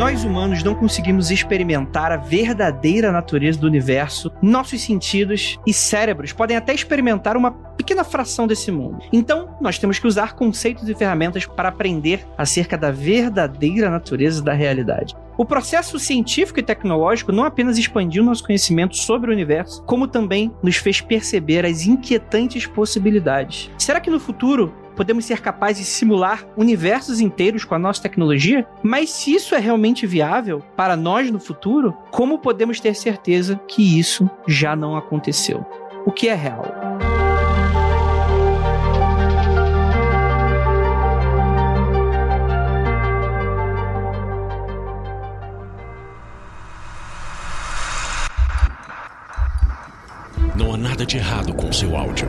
nós humanos não conseguimos experimentar a verdadeira natureza do universo, nossos sentidos e cérebros podem até experimentar uma pequena fração desse mundo. Então, nós temos que usar conceitos e ferramentas para aprender acerca da verdadeira natureza da realidade. O processo científico e tecnológico não apenas expandiu nosso conhecimento sobre o universo, como também nos fez perceber as inquietantes possibilidades. Será que no futuro podemos ser capazes de simular universos inteiros com a nossa tecnologia? Mas se isso é realmente viável para nós no futuro, como podemos ter certeza que isso já não aconteceu? O que é real? Não há nada de errado com seu áudio.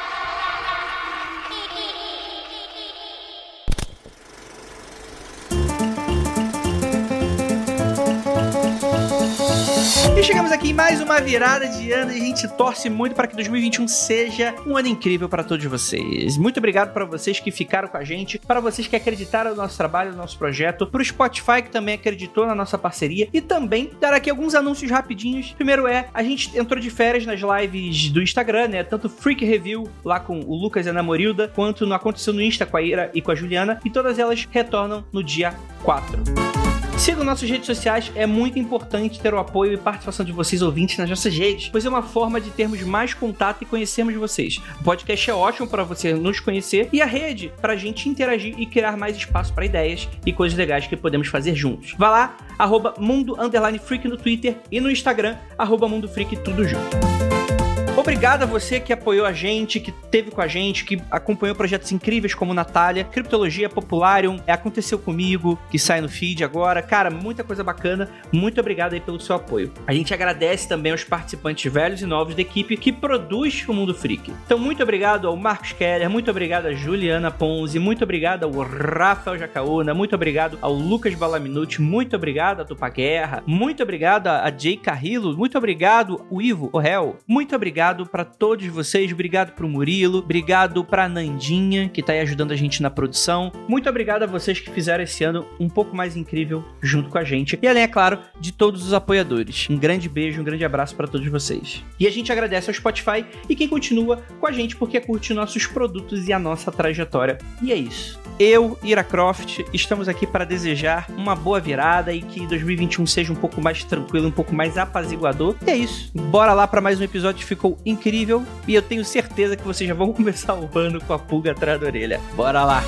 Aqui em mais uma virada de ano e a gente torce muito para que 2021 seja um ano incrível para todos vocês. Muito obrigado para vocês que ficaram com a gente, para vocês que acreditaram no nosso trabalho, no nosso projeto, para o Spotify que também acreditou na nossa parceria e também dar aqui alguns anúncios rapidinhos. Primeiro é, a gente entrou de férias nas lives do Instagram, né? Tanto Freak Review lá com o Lucas e a Namorilda, quanto no Aconteceu no Insta com a Ira e com a Juliana, e todas elas retornam no dia 4. Siga nossas redes sociais, é muito importante ter o apoio e participação de vocês ouvintes nas nossas redes, pois é uma forma de termos mais contato e conhecermos vocês. O podcast é ótimo para você nos conhecer e a rede para a gente interagir e criar mais espaço para ideias e coisas legais que podemos fazer juntos. Vá lá, arroba Mundo Freak no Twitter e no Instagram, arroba Mundo Freak, tudo junto. Obrigado a você que apoiou a gente, que teve com a gente, que acompanhou projetos incríveis como Natália, Criptologia Popularium, é, Aconteceu Comigo, que sai no feed agora. Cara, muita coisa bacana. Muito obrigado aí pelo seu apoio. A gente agradece também aos participantes velhos e novos da equipe que produz o Mundo Freak. Então, muito obrigado ao Marcos Keller, muito obrigado a Juliana Ponzi, muito obrigado ao Rafael Jacaúna, muito obrigado ao Lucas Balaminuti, muito obrigado a Tupa Guerra, muito obrigado a Jay Carrillo, muito obrigado o Ivo Orel, muito obrigado obrigado para todos vocês, obrigado pro Murilo, obrigado pra Nandinha, que tá aí ajudando a gente na produção. Muito obrigado a vocês que fizeram esse ano um pouco mais incrível junto com a gente. E além, é claro, de todos os apoiadores. Um grande beijo, um grande abraço para todos vocês. E a gente agradece ao Spotify e quem continua com a gente porque curte nossos produtos e a nossa trajetória. E é isso. Eu, Ira Croft, estamos aqui para desejar uma boa virada e que 2021 seja um pouco mais tranquilo, um pouco mais apaziguador. E é isso. Bora lá para mais um episódio que ficou incrível e eu tenho certeza que vocês já vão começar o ano com a pulga atrás da orelha. Bora lá!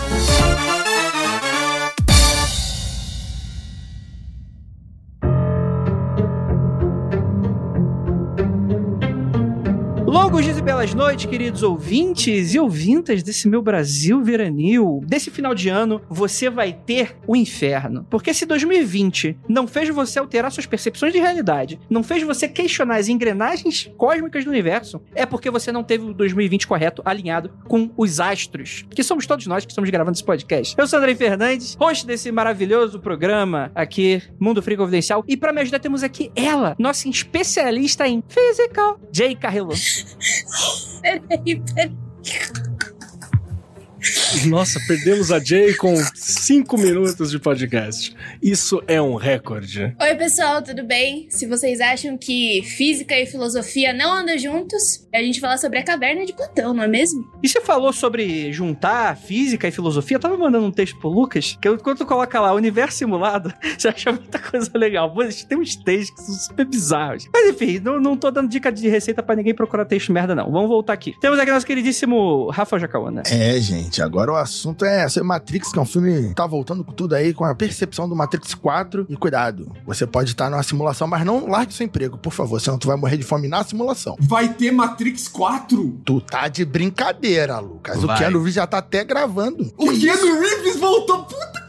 Longos dias e belas noites, queridos ouvintes e ouvintas desse meu Brasil veranil. Desse final de ano, você vai ter o inferno. Porque se 2020 não fez você alterar suas percepções de realidade, não fez você questionar as engrenagens cósmicas do universo, é porque você não teve o 2020 correto, alinhado com os astros, que somos todos nós que estamos gravando esse podcast. Eu sou Andrei Fernandes, host desse maravilhoso programa aqui, Mundo Frio Confidencial, e para me ajudar temos aqui ela, nossa especialista em physical, Jay Carrillo. Peraí, peraí. Nossa, perdemos a Jay com 5 minutos de podcast. Isso é um recorde. Oi, pessoal, tudo bem? Se vocês acham que física e filosofia não andam juntos, a gente fala sobre a caverna de Platão, não é mesmo? E você falou sobre juntar física e filosofia? Eu tava mandando um texto pro Lucas, que quando tu coloca lá universo simulado, você acha muita coisa legal. Pô, tem uns textos que são super bizarros. Mas enfim, não, não tô dando dica de receita pra ninguém procurar texto merda, não. Vamos voltar aqui. Temos aqui nosso queridíssimo Rafael Jacaúna. É, gente, agora o assunto é ser Matrix, que é um filme que tá voltando com tudo aí, com a percepção do Matrix 4. E cuidado, você pode estar numa simulação, mas não largue seu emprego, por favor, senão tu vai morrer de fome na simulação. Vai ter Matrix 4? Tu tá de brincadeira, Lucas. Vai. O Keanu Reeves já tá até gravando. O Keanu Reeves voltou? Puta que!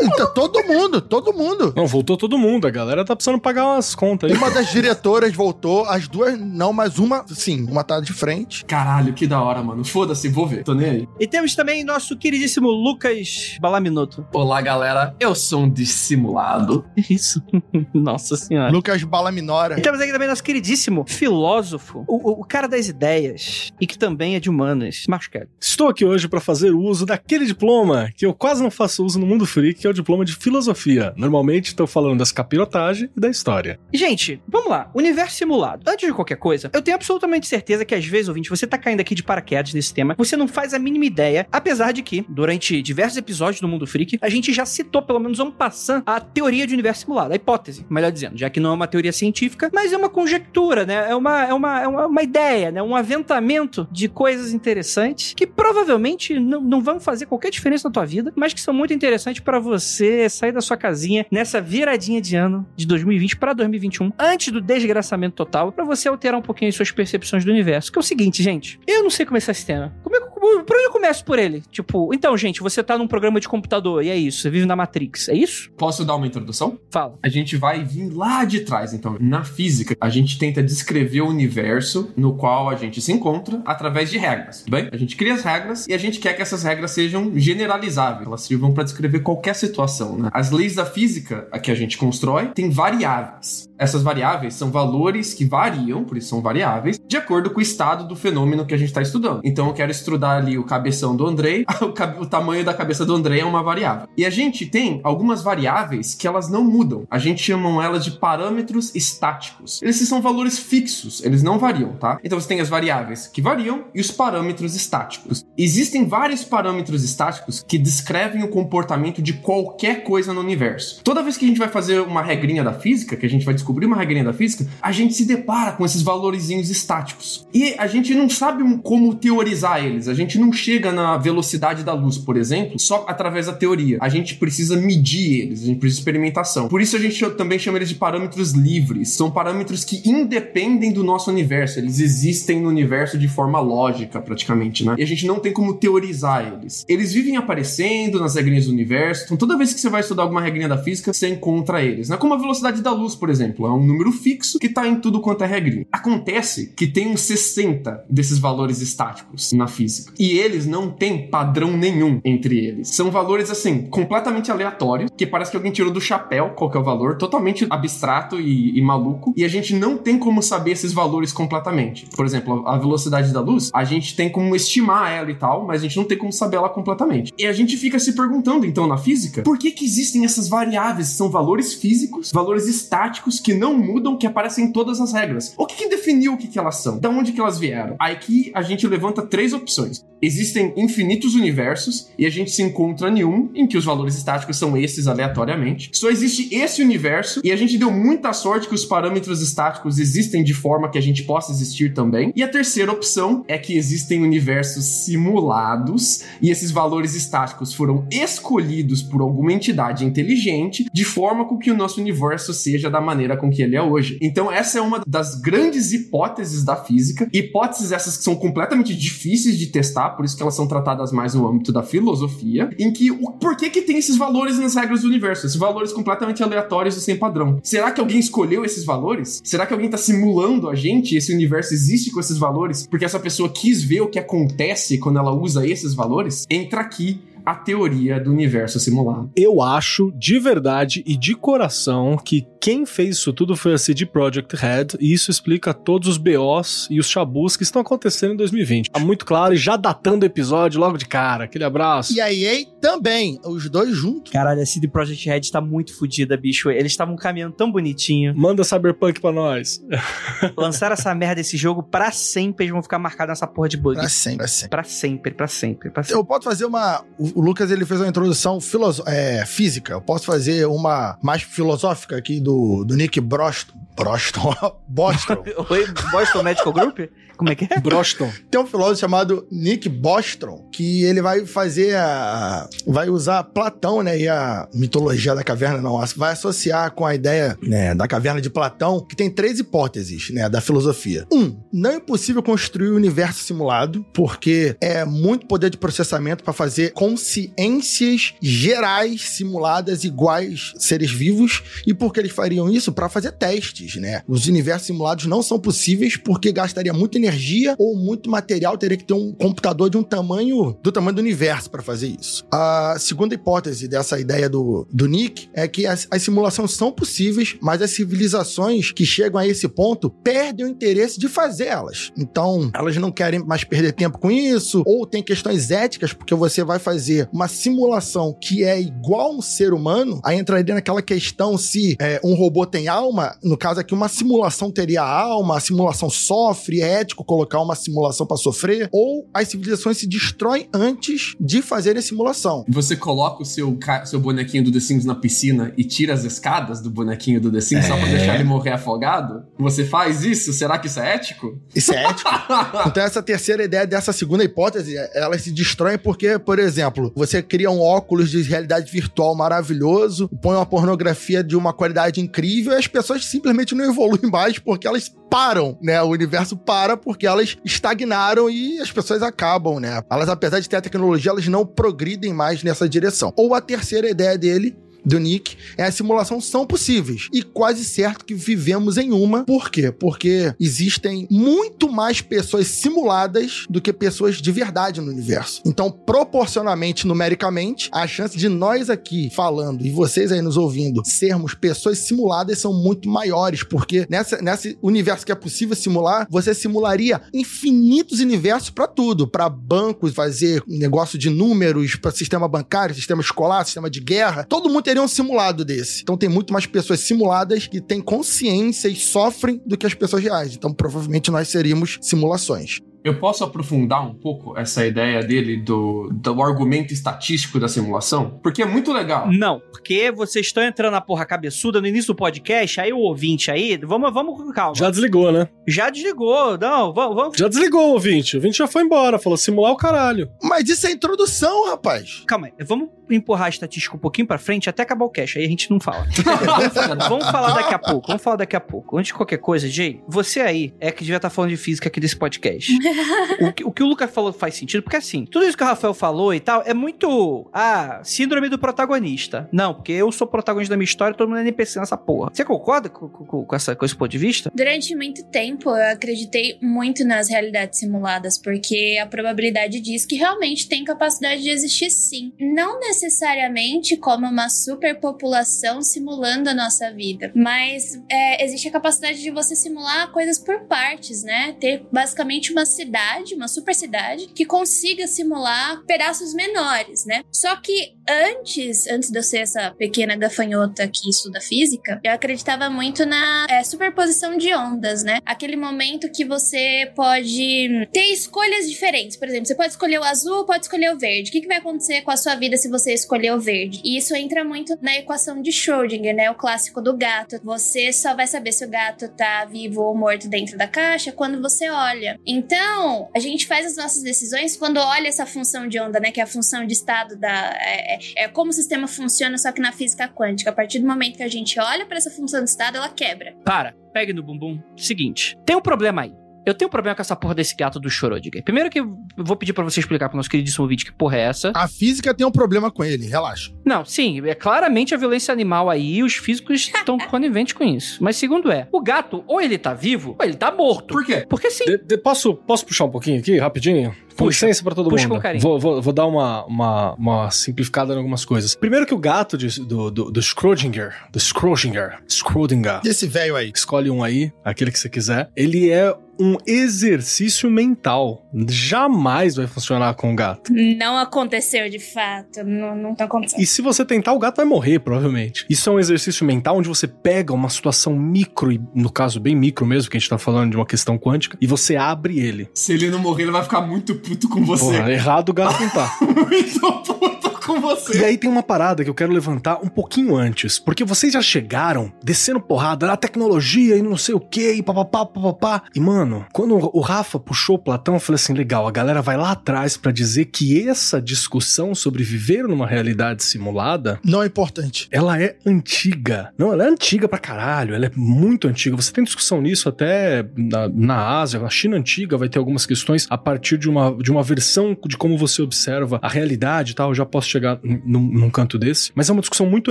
Então, todo mundo, todo mundo. Não, voltou todo mundo. A galera tá precisando pagar umas contas aí. Uma das diretoras voltou, as duas não, mas uma, sim, uma tá de frente. Caralho, que da hora, mano. Foda-se, vou ver. Tô nem aí. E temos também nosso queridíssimo Lucas Balaminoto. Olá, galera. Eu sou um dissimulado. Isso. Nossa senhora. Lucas Balaminora. E temos aqui também nosso queridíssimo filósofo, o, o- cara das ideias, e que também é de humanas, Marcos. Estou aqui hoje para fazer uso daquele diploma que eu quase não faço uso no mundo que é o diploma de filosofia. Normalmente estou falando das capirotagens e da história. Gente, vamos lá. Universo simulado. Antes de qualquer coisa, eu tenho absolutamente certeza que às vezes, ouvinte, você tá caindo aqui de paraquedas nesse tema, você não faz a mínima ideia, apesar de que, durante diversos episódios do Mundo Freak, a gente já citou, pelo menos um passant, a teoria de universo simulado, a hipótese, melhor dizendo, já que não é uma teoria científica, mas é uma conjectura, né? É uma, é uma, é uma, ideia, né? Um aventamento de coisas interessantes que provavelmente não, não vão fazer qualquer diferença na tua vida, mas que são muito interessantes pra você sair da sua casinha nessa viradinha de ano de 2020 pra 2021, antes do desgraçamento total, pra você alterar um pouquinho as suas percepções do universo. Que é o seguinte, gente, eu não sei começar esse tema. Como é que por onde eu começo por ele? Tipo, então, gente, você tá num programa de computador e é isso, você vive na Matrix, é isso? Posso dar uma introdução? Fala. A gente vai vir lá de trás, então. Na física, a gente tenta descrever o universo no qual a gente se encontra através de regras, tudo bem? A gente cria as regras e a gente quer que essas regras sejam generalizáveis, elas sirvam para descrever qualquer situação, né? As leis da física a que a gente constrói têm variáveis. Essas variáveis são valores que variam, por isso são variáveis, de acordo com o estado do fenômeno que a gente está estudando. Então eu quero estudar ali o cabeção do Andrei, o, cab- o tamanho da cabeça do Andrei é uma variável. E a gente tem algumas variáveis que elas não mudam. A gente chama elas de parâmetros estáticos. Esses são valores fixos, eles não variam, tá? Então você tem as variáveis que variam e os parâmetros estáticos. Existem vários parâmetros estáticos que descrevem o comportamento de qualquer coisa no universo. Toda vez que a gente vai fazer uma regrinha da física, que a gente vai descobrir uma regrinha da física, a gente se depara com esses valorezinhos estáticos. E a gente não sabe como teorizar eles. A gente não chega na velocidade da luz, por exemplo, só através da teoria. A gente precisa medir eles, a gente precisa de experimentação. Por isso a gente também chama eles de parâmetros livres. São parâmetros que independem do nosso universo. Eles existem no universo de forma lógica, praticamente, né? E a gente não tem como teorizar eles. Eles vivem aparecendo nas regrinhas do universo. Então toda vez que você vai estudar alguma regrinha da física, você encontra eles. Né? Como a velocidade da luz, por exemplo. É um número fixo que tá em tudo quanto é regrinha. Acontece que tem uns 60 desses valores estáticos na física. E eles não têm padrão nenhum entre eles. São valores, assim, completamente aleatórios, que parece que alguém tirou do chapéu qual que é o valor, totalmente abstrato e, e maluco. E a gente não tem como saber esses valores completamente. Por exemplo, a velocidade da luz, a gente tem como estimar ela e tal, mas a gente não tem como saber ela completamente. E a gente fica se perguntando, então, na física, por que que existem essas variáveis? São valores físicos, valores estáticos que não mudam, que aparecem em todas as regras. O que, que definiu o que, que elas são? Da onde que elas vieram? Aqui a gente levanta três opções. Existem infinitos universos e a gente se encontra em um em que os valores estáticos são esses aleatoriamente. Só existe esse universo e a gente deu muita sorte que os parâmetros estáticos existem de forma que a gente possa existir também. E a terceira opção é que existem universos simulados e esses valores estáticos foram escolhidos por alguma entidade inteligente de forma com que o nosso universo seja da maneira com que ele é hoje. Então essa é uma das grandes hipóteses da física. Hipóteses essas que são completamente difíceis de testar, por isso que elas são tratadas mais no âmbito da filosofia, em que o por que que tem esses valores nas regras do universo? Esses valores completamente aleatórios e sem padrão. Será que alguém escolheu esses valores? Será que alguém tá simulando a gente? Esse universo existe com esses valores porque essa pessoa quis ver o que acontece quando ela usa esses valores? Entra aqui a teoria do universo simulado. Eu acho, de verdade e de coração, que quem fez isso tudo foi a CD Projekt Red, e isso explica todos os BOs e os chabus que estão acontecendo em 2020. Tá muito claro e já datando o episódio logo de cara. Aquele abraço. E a EA também, os dois juntos. Caralho, a CD Projekt Red tá muito fodida, bicho. Eles estavam caminhando tão bonitinho. Manda Cyberpunk pra nós. Lançaram essa merda desse jogo pra sempre. Eles vão ficar marcados nessa porra de bug. Pra sempre, pra sempre. Pra sempre, pra sempre, pra sempre. Eu posso fazer uma. O Lucas ele fez uma introdução é, física. Eu posso fazer uma mais filosófica aqui do, do Nick Broston. Broston. Boston. Oi, Boston Medical Group? Como é que é? Broston. Tem um filósofo chamado Nick Bostrom que ele vai fazer a. vai usar Platão, né? E a mitologia da caverna, não. Vai associar com a ideia né, da caverna de Platão, que tem três hipóteses, né? Da filosofia. Um, não é possível construir o um universo simulado, porque é muito poder de processamento para fazer consciências gerais simuladas iguais seres vivos. E por que eles fariam isso? Para fazer testes, né? Os universos simulados não são possíveis porque gastaria muito energia ou muito material, teria que ter um computador de um tamanho do tamanho do universo para fazer isso. A segunda hipótese dessa ideia do, do Nick é que as, as simulações são possíveis, mas as civilizações que chegam a esse ponto perdem o interesse de fazer elas. Então, elas não querem mais perder tempo com isso, ou tem questões éticas, porque você vai fazer uma simulação que é igual a um ser humano, aí entraria naquela questão se é, um robô tem alma, no caso aqui, uma simulação teria alma, a simulação sofre, é ético colocar uma simulação para sofrer, ou as civilizações se destroem antes de fazerem a simulação. Você coloca o seu, seu bonequinho do The Sims na piscina e tira as escadas do bonequinho do The Sims é... só pra deixar ele morrer afogado? Você faz isso? Será que isso é ético? Isso é ético. então, essa terceira ideia dessa segunda hipótese, elas se destroem porque, por exemplo, você cria um óculos de realidade virtual maravilhoso, põe uma pornografia de uma qualidade incrível e as pessoas simplesmente não evoluem mais porque elas param, né? O universo para porque elas estagnaram e as pessoas acabam, né? Elas, apesar de ter a tecnologia, elas não progridem mais nessa direção. Ou a terceira ideia dele do Nick é a simulação são possíveis. E quase certo que vivemos em uma. Por quê? Porque existem muito mais pessoas simuladas do que pessoas de verdade no universo. Então, proporcionalmente, numericamente, a chance de nós aqui falando e vocês aí nos ouvindo sermos pessoas simuladas são muito maiores, porque nessa, nesse universo que é possível simular, você simularia infinitos universos para tudo, para bancos, fazer negócio de números, para sistema bancário, sistema escolar, sistema de guerra. Todo mundo teria seria um simulado desse. Então tem muito mais pessoas simuladas que têm consciência e sofrem do que as pessoas reais. Então provavelmente nós seríamos simulações. Eu posso aprofundar um pouco essa ideia dele do, do argumento estatístico da simulação? Porque é muito legal. Não, porque vocês estão entrando na porra cabeçuda no início do podcast, aí o ouvinte aí, vamos, vamos com calma. Já desligou, né? Já desligou, não, vamos, vamos. Já desligou o ouvinte, o ouvinte já foi embora, falou simular o caralho. Mas isso é introdução, rapaz. Calma aí, vamos empurrar a estatística um pouquinho pra frente até acabar o cash, aí a gente não fala. vamos falar daqui a pouco, vamos falar daqui a pouco. Antes de qualquer coisa, Jay, você aí é que devia estar falando de física aqui desse podcast. o, que, o que o Lucas falou faz sentido, porque assim, tudo isso que o Rafael falou e tal, é muito. Ah, síndrome do protagonista. Não, porque eu sou protagonista da minha história e todo mundo é NPC nessa porra. Você concorda com, com, com, essa, com esse ponto de vista? Durante muito tempo, eu acreditei muito nas realidades simuladas, porque a probabilidade diz que realmente tem capacidade de existir sim. Não necessariamente como uma superpopulação simulando a nossa vida, mas é, existe a capacidade de você simular coisas por partes, né? Ter basicamente uma cidade, uma super cidade, que consiga simular pedaços menores, né? Só que antes, antes de eu ser essa pequena gafanhota que estuda física, eu acreditava muito na é, superposição de ondas, né? Aquele momento que você pode ter escolhas diferentes. Por exemplo, você pode escolher o azul, pode escolher o verde. O que, que vai acontecer com a sua vida se você escolher o verde? E isso entra muito na equação de Schrödinger, né? O clássico do gato. Você só vai saber se o gato tá vivo ou morto dentro da caixa quando você olha. Então, a gente faz as nossas decisões quando olha essa função de onda, né? Que é a função de estado da. É, é, é como o sistema funciona, só que na física quântica. A partir do momento que a gente olha para essa função de estado, ela quebra. Para, pegue no bumbum. Seguinte, tem um problema aí. Eu tenho um problema com essa porra desse gato do Schrödinger. Primeiro que eu vou pedir para você explicar pro nosso queridíssimo ouvinte que porra é essa. A física tem um problema com ele, relaxa. Não, sim, é claramente a violência animal aí, os físicos estão coniventes com isso. Mas segundo é, o gato ou ele tá vivo ou ele tá morto. Por quê? Porque sim. De, de, posso, posso puxar um pouquinho aqui, rapidinho? Com Puxa. licença pra todo Puxa mundo. com carinho. Vou, vou, vou dar uma, uma, uma simplificada em algumas coisas. Primeiro que o gato de- do, do, do Schrödinger, do Schrödinger, Schrödinger, Desse velho aí. escolhe um aí, aquele que você quiser, ele é um exercício mental. Jamais vai funcionar com o gato. Não aconteceu de fato. Não, não tá acontecendo. E se você tentar, o gato vai morrer, provavelmente. Isso é um exercício mental onde você pega uma situação micro, e no caso bem micro mesmo, que a gente tá falando de uma questão quântica, e você abre ele. Se ele não morrer, ele vai ficar muito puto com você. Porra, errado o gato não tá. muito puto com você. E aí tem uma parada que eu quero levantar um pouquinho antes, porque vocês já chegaram descendo porrada na tecnologia e não sei o que, e papapá, papapá. E mano, quando o Rafa puxou o Platão, eu falei assim: legal, a galera vai lá atrás para dizer que essa discussão sobre viver numa realidade simulada. Não é importante. Ela é antiga. Não, ela é antiga pra caralho, ela é muito antiga. Você tem discussão nisso até na, na Ásia, na China antiga vai ter algumas questões a partir de uma, de uma versão de como você observa a realidade e tal. Eu já posso chegar num, num canto desse. Mas é uma discussão muito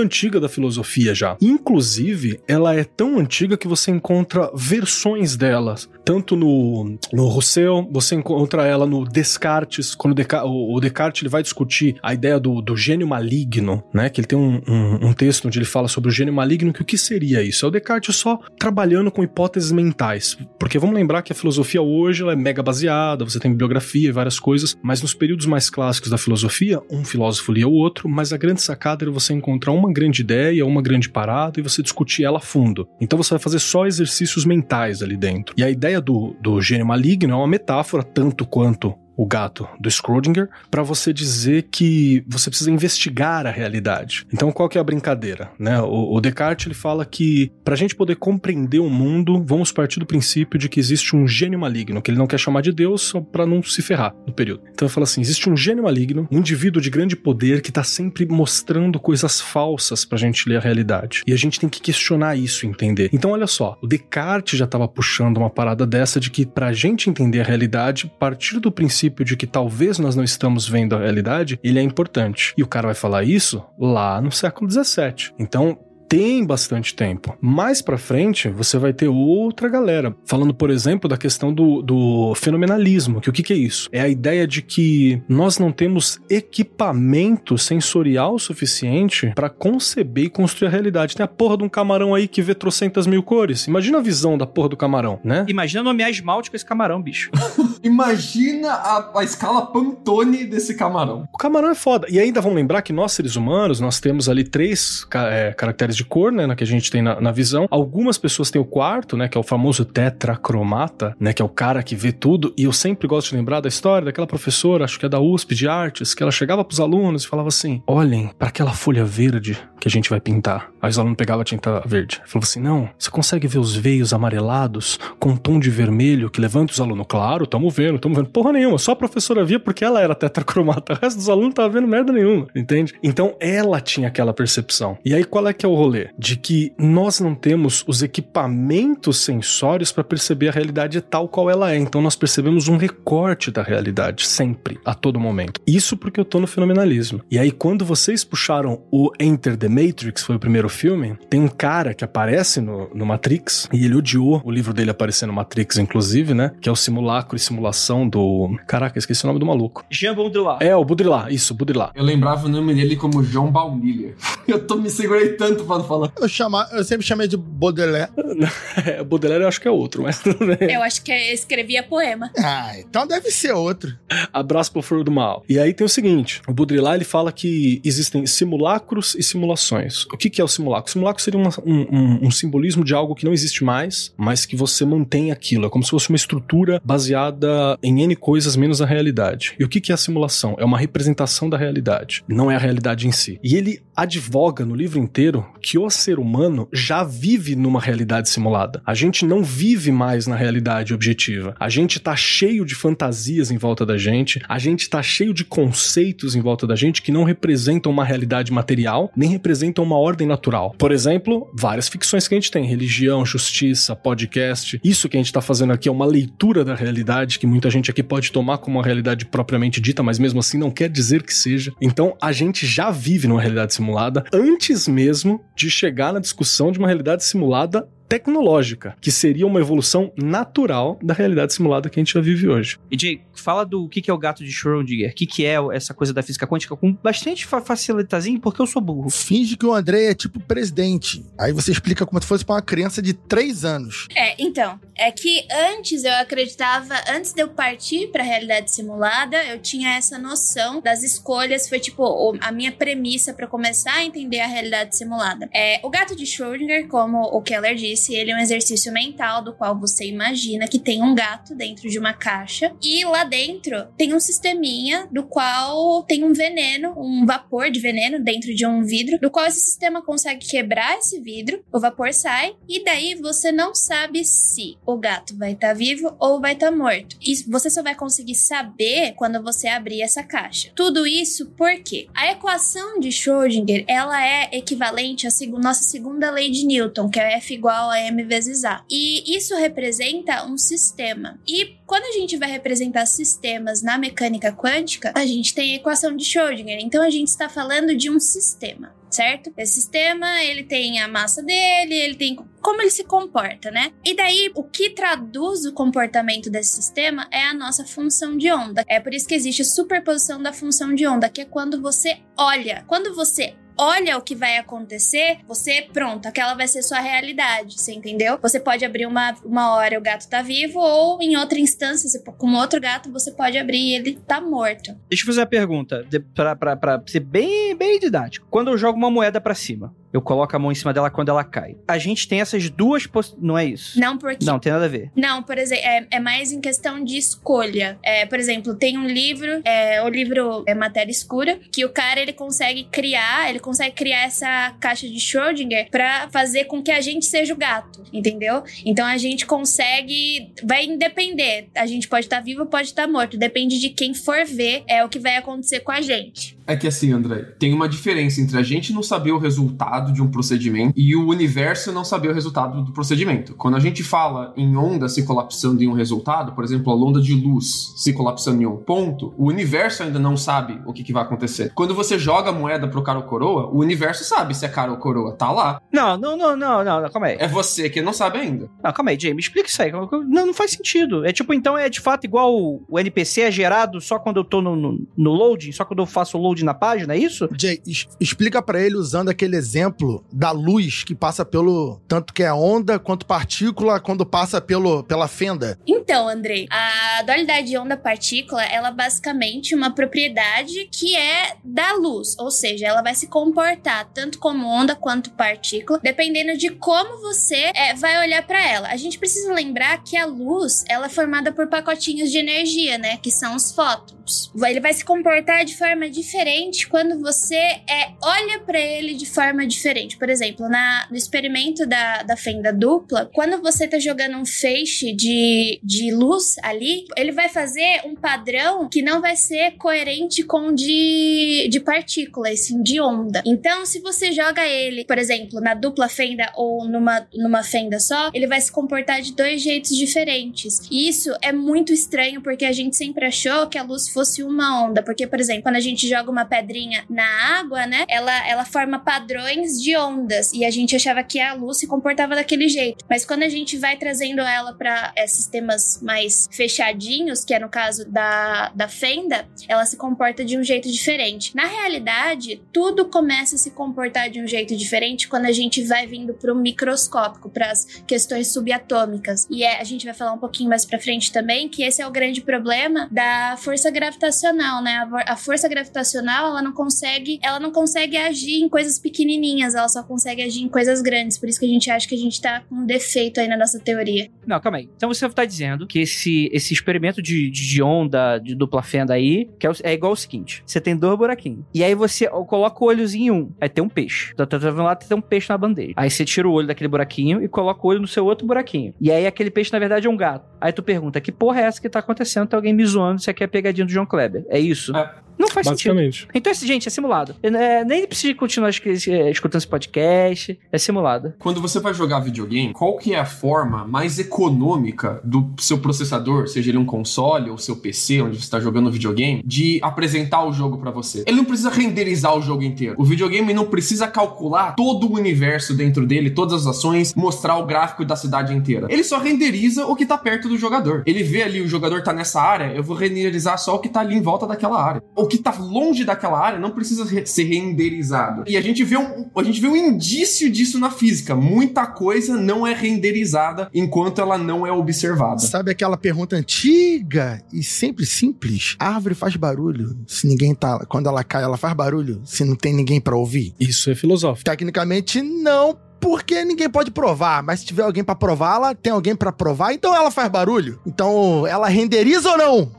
antiga da filosofia já. Inclusive, ela é tão antiga que você encontra versões delas. Tanto no, no Rousseau, você encontra ela no Descartes, quando o, Descartes ele vai discutir a ideia do, do gênio maligno, né? Que ele tem um, um, um, texto onde ele fala sobre o gênio maligno, que o que seria isso? É o Descartes só trabalhando com hipóteses mentais. Porque vamos lembrar que a filosofia hoje ela é mega baseada, você tem bibliografia e várias coisas, mas nos períodos mais clássicos da filosofia, um filósofo lia o outro, mas a grande sacada era você encontrar uma grande ideia, uma grande parada e você discutir ela a fundo. Então você vai fazer só exercícios mentais ali dentro. E a ideia do, do gênio maligno é uma metáfora tanto quanto o gato do Schrödinger, para você dizer que você precisa investigar a realidade. Então, qual que é a brincadeira? Né? O, o Descartes ele fala que para a gente poder compreender o mundo, vamos partir do princípio de que existe um gênio maligno, que ele não quer chamar de Deus para não se ferrar no período. Então, ele fala assim: existe um gênio maligno, um indivíduo de grande poder que está sempre mostrando coisas falsas para a gente ler a realidade. E a gente tem que questionar isso entender. Então, olha só, o Descartes já estava puxando uma parada dessa de que para a gente entender a realidade, partir do princípio princípio de que talvez nós não estamos vendo a realidade, ele é importante. E o cara vai falar isso lá no século XVII. Então, tem bastante tempo. Mais para frente, você vai ter outra galera falando, por exemplo, da questão do, do fenomenalismo. Que o que, que é isso? É a ideia de que nós não temos equipamento sensorial suficiente para conceber e construir a realidade. Tem a porra de um camarão aí que vê trocentas mil cores. Imagina a visão da porra do camarão, né? Imagina nomear esmalte com esse camarão, bicho. Imagina a, a escala Pantone desse camarão. O camarão é foda. E ainda vamos lembrar que nós, seres humanos, nós temos ali três é, caracteres de cor, né, que a gente tem na, na, visão. Algumas pessoas têm o quarto, né, que é o famoso tetracromata, né, que é o cara que vê tudo. E eu sempre gosto de lembrar da história daquela professora, acho que é da USP de artes, que ela chegava pros alunos e falava assim: olhem para aquela folha verde que a gente vai pintar. Aí os alunos pegavam a tinta verde. Falava assim: não, você consegue ver os veios amarelados com um tom de vermelho que levanta os alunos? Claro, tamo vendo, tamo vendo. Porra nenhuma, só a professora via porque ela era tetracromata. O resto dos alunos tava vendo merda nenhuma, entende? Então ela tinha aquela percepção. E aí qual é que é o rolê? de que nós não temos os equipamentos sensórios para perceber a realidade tal qual ela é. Então nós percebemos um recorte da realidade sempre, a todo momento. Isso porque eu tô no fenomenalismo. E aí quando vocês puxaram o Enter the Matrix, foi o primeiro filme, tem um cara que aparece no, no Matrix e ele odiou o livro dele aparecer no Matrix, inclusive, né? Que é o simulacro e simulação do. Caraca, esqueci o nome do maluco. Jean Baudrillard. É, o Baudrillard, isso, Baudrillard. Eu lembrava o nome dele como João Baunilha. Eu tô me segurei tanto pra falar. Eu, chama, eu sempre chamei de Baudelaire. é, Baudelaire eu acho que é outro, mas tudo bem. Eu acho que escrevia poema. Ah, então deve ser outro. Abraço pro Flor do Mal. E aí tem o seguinte, o Baudrillard ele fala que existem simulacros e simulações. O que, que é o simulacro? O simulacro seria uma, um, um, um simbolismo de algo que não existe mais, mas que você mantém aquilo. É como se fosse uma estrutura baseada em N coisas menos a realidade. E o que é a simulação? É uma representação da realidade, não é a realidade em si. E ele advoga no livro inteiro que o ser humano já vive numa realidade simulada. A gente não vive mais na realidade objetiva. A gente tá cheio de fantasias em volta da gente, a gente tá cheio de conceitos em volta da gente que não representam uma realidade material, nem representam uma ordem natural. Por exemplo, várias ficções que a gente tem, religião, justiça, podcast. Isso que a gente tá fazendo aqui é uma leitura da realidade que muita gente aqui pode tomar como uma realidade propriamente dita, mas mesmo assim não quer dizer que seja. Então, a gente já vive numa realidade simulada simulada antes mesmo de chegar na discussão de uma realidade simulada tecnológica, que seria uma evolução natural da realidade simulada que a gente já vive hoje. E Jay, fala do que é o gato de Schrödinger, o que é essa coisa da física quântica com bastante facilitazinho, porque eu sou burro. Finge que o André é tipo presidente. Aí você explica como se fosse para uma criança de 3 anos. É, então, é que antes eu acreditava, antes de eu partir para a realidade simulada, eu tinha essa noção das escolhas, foi tipo a minha premissa para começar a entender a realidade simulada. É, o gato de Schrödinger, como o Keller disse, disse, ele é um exercício mental do qual você imagina que tem um gato dentro de uma caixa e lá dentro tem um sisteminha do qual tem um veneno, um vapor de veneno dentro de um vidro, do qual esse sistema consegue quebrar esse vidro, o vapor sai e daí você não sabe se o gato vai estar tá vivo ou vai estar tá morto. E você só vai conseguir saber quando você abrir essa caixa. Tudo isso porque a equação de Schrödinger, ela é equivalente à seg nossa segunda lei de Newton, que é F igual a m vezes a. E isso representa um sistema. E quando a gente vai representar sistemas na mecânica quântica, a gente tem a equação de Schrödinger. Então a gente está falando de um sistema certo? Esse sistema, ele tem a massa dele, ele tem como ele se comporta, né? E daí, o que traduz o comportamento desse sistema é a nossa função de onda. É por isso que existe a superposição da função de onda, que é quando você olha. Quando você olha o que vai acontecer, você, pronto, aquela vai ser sua realidade, você entendeu? Você pode abrir uma, uma hora o gato tá vivo, ou em outra instância, você, com outro gato, você pode abrir e ele tá morto. Deixa eu fazer uma pergunta, pra, pra, pra ser bem, bem didático. Quando eu jogo uma moeda para cima, eu coloco a mão em cima dela quando ela cai. A gente tem essas duas possibilidades. Não é isso? Não, porque. Não, tem nada a ver. Não, por exemplo, é, é mais em questão de escolha. É, por exemplo, tem um livro, é, o livro é Matéria Escura, que o cara ele consegue criar, ele consegue criar essa caixa de Schrödinger para fazer com que a gente seja o gato, entendeu? Então a gente consegue. Vai independer. A gente pode estar tá vivo, pode estar tá morto. Depende de quem for ver, é o que vai acontecer com a gente. É que assim, André, tem uma diferença entre a gente não saber o resultado de um procedimento e o universo não saber o resultado do procedimento. Quando a gente fala em onda se colapsando em um resultado, por exemplo, a onda de luz se colapsando em um ponto, o universo ainda não sabe o que, que vai acontecer. Quando você joga a moeda pro cara ou coroa, o universo sabe se é cara ou coroa, tá lá. Não, não, não, não, não, calma aí. É você que não sabe ainda. Não, calma aí, Jamie, explica isso aí. Não, não faz sentido. É tipo, então é de fato igual o NPC é gerado só quando eu tô no, no, no loading, só quando eu faço o na página, é isso? Jay, es explica para ele usando aquele exemplo da luz que passa pelo. Tanto que é onda quanto partícula quando passa pelo, pela fenda. Então, Andrei, a dualidade onda-partícula, ela é basicamente uma propriedade que é da luz. Ou seja, ela vai se comportar tanto como onda quanto partícula, dependendo de como você é, vai olhar para ela. A gente precisa lembrar que a luz ela é formada por pacotinhos de energia, né? Que são os fótons. Ele vai se comportar de forma diferente quando você é, olha para ele de forma diferente. Por exemplo, na, no experimento da, da fenda dupla, quando você tá jogando um feixe de, de luz ali, ele vai fazer um padrão que não vai ser coerente com de, de partículas, sim, de onda. Então, se você joga ele, por exemplo, na dupla fenda ou numa, numa fenda só, ele vai se comportar de dois jeitos diferentes. E isso é muito estranho porque a gente sempre achou que a luz fosse uma onda. Porque, por exemplo, quando a gente joga uma pedrinha na água, né, ela, ela forma padrões de ondas. E a gente achava que a luz se comportava daquele jeito. Mas quando a gente vai trazendo ela para é, sistemas mais fechadinhos, que é no caso da, da fenda, ela se comporta de um jeito diferente. Na realidade, tudo começa a se comportar de um jeito diferente quando a gente vai vindo para o microscópico, para as questões subatômicas. E é, a gente vai falar um pouquinho mais para frente também que esse é o grande problema da força gravitacional, né? A, a força gravitacional, ela não consegue, ela não consegue agir em coisas pequenininhas, ela só consegue agir em coisas grandes. Por isso que a gente acha que a gente tá com um defeito aí na nossa teoria. Não, calma aí. Então você tá dizendo que esse, esse experimento de, de onda de dupla fenda aí, que é, é igual o seguinte: você tem dois buraquinhos. E aí você coloca o olhozinho em um. Aí tem um peixe. Tá, tá, tá vendo lá, tem um peixe na bandeja. Aí você tira o olho daquele buraquinho e coloca o olho no seu outro buraquinho. E aí aquele peixe, na verdade, é um gato. Aí tu pergunta: que porra é essa que tá acontecendo? Tem alguém me zoando, isso aqui é pegadinha do João Kleber. É isso? É. Não faz Basicamente. sentido. Então, gente, é simulado. É, nem precisa continuar é, escutando esse podcast. É simulado. Quando você vai jogar videogame, qual que é a forma mais econômica do seu processador, seja ele um console ou seu PC, onde você está jogando videogame, de apresentar o jogo para você? Ele não precisa renderizar o jogo inteiro. O videogame não precisa calcular todo o universo dentro dele, todas as ações, mostrar o gráfico da cidade inteira. Ele só renderiza o que tá perto do jogador. Ele vê ali o jogador tá nessa área, eu vou renderizar só o que tá ali em volta daquela área. O que tá longe daquela área não precisa ser renderizado. E a gente vê um, a gente vê um indício disso na física. Muita coisa não é renderizada enquanto ela não é observada. Sabe aquela pergunta antiga e sempre simples? A árvore faz barulho se ninguém tá. Quando ela cai, ela faz barulho se não tem ninguém para ouvir? Isso é filosófico. Tecnicamente, não, porque ninguém pode provar, mas se tiver alguém pra provar, ela tem alguém pra provar, então ela faz barulho. Então, ela renderiza ou não?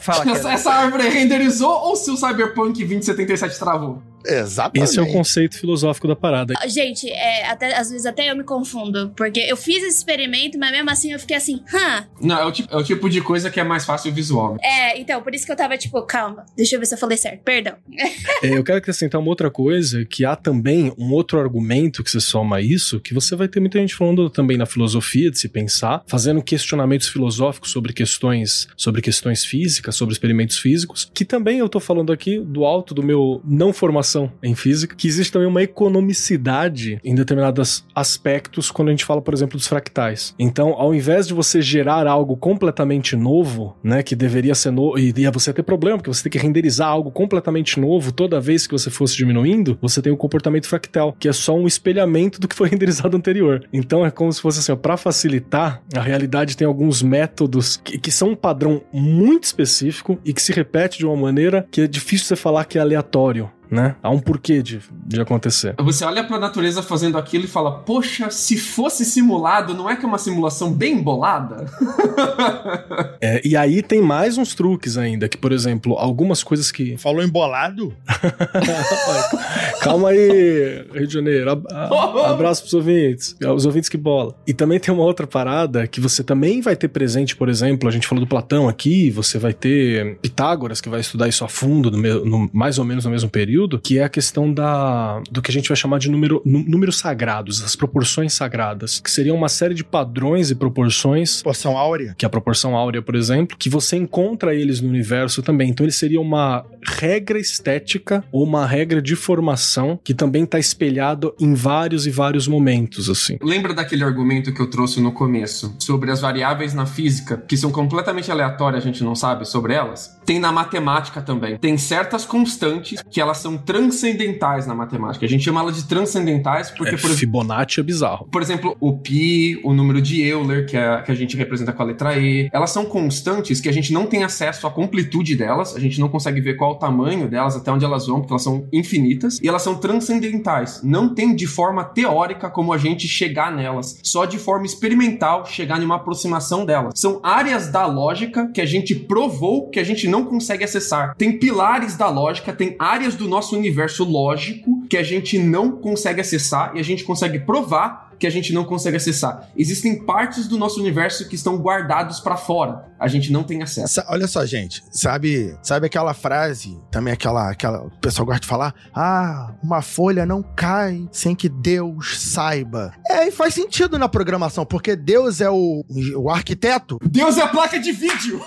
Fala, Essa, cara. essa árvore renderizou ou se o Cyberpunk 2077 travou? Exatamente. Esse é o conceito filosófico da parada. Gente, é, até, às vezes até eu me confundo. Porque eu fiz esse experimento, mas mesmo assim eu fiquei assim, hã? Não, é o, tipo, é o tipo de coisa que é mais fácil visual. É, então, por isso que eu tava tipo, calma, deixa eu ver se eu falei certo, perdão. É, eu quero acrescentar uma outra coisa, que há também um outro argumento que se soma a isso, que você vai ter muita gente falando também na filosofia de se pensar, fazendo questionamentos filosóficos sobre questões, sobre questões físicas, sobre experimentos físicos, que também eu tô falando aqui do alto do meu não formação em física, que existe também uma economicidade em determinados aspectos quando a gente fala, por exemplo, dos fractais. Então, ao invés de você gerar algo completamente novo, né, que deveria ser novo, e ia você ter problema, porque você tem que renderizar algo completamente novo toda vez que você fosse diminuindo, você tem o comportamento fractal, que é só um espelhamento do que foi renderizado anterior. Então, é como se fosse assim, para facilitar, a realidade tem alguns métodos que, que são um padrão muito específico e que se repete de uma maneira que é difícil você falar que é aleatório. Né? Há um porquê de, de acontecer. Você olha pra natureza fazendo aquilo e fala, poxa, se fosse simulado, não é que é uma simulação bem bolada? É, e aí tem mais uns truques ainda, que, por exemplo, algumas coisas que. Falou embolado? Calma aí, Rio de Janeiro. Ab- a- abraço pros ouvintes. Os ouvintes que bola. E também tem uma outra parada que você também vai ter presente, por exemplo, a gente falou do Platão aqui, você vai ter Pitágoras, que vai estudar isso a fundo, no no- mais ou menos no mesmo período, que é a questão da, do que a gente vai chamar de número, nú- números sagrados, as proporções sagradas, que seriam uma série de padrões e proporções Poção áurea? que é a proporção áurea, por exemplo, que você encontra eles no universo também. Então ele seria uma regra estética ou uma regra de formação que também está espelhado em vários e vários momentos, assim. Lembra daquele argumento que eu trouxe no começo sobre as variáveis na física que são completamente aleatórias, a gente não sabe sobre elas? Tem na matemática também. Tem certas constantes que elas são transcendentais na matemática. A gente chama elas de transcendentais porque, É, por exemplo, Fibonacci é bizarro. Por exemplo, o pi, o número de Euler, que, é, que a gente representa com a letra E, elas são constantes que a gente não tem acesso à completude delas, a gente não consegue ver qual o tamanho delas, até onde elas vão, porque elas são infinitas, e elas são transcendentais. Não tem de forma teórica como a gente chegar nelas, só de forma experimental chegar em uma aproximação delas. São áreas da lógica que a gente provou que a gente não consegue acessar. Tem pilares da lógica, tem áreas do nosso universo lógico que a gente não consegue acessar e a gente consegue provar que a gente não consegue acessar. Existem partes do nosso universo que estão guardados pra fora. A gente não tem acesso. Sa- Olha só, gente. Sabe, sabe aquela frase, também aquela, aquela. O pessoal gosta de falar: ah, uma folha não cai sem que Deus saiba. É, e faz sentido na programação, porque Deus é o, o arquiteto Deus é a placa de vídeo!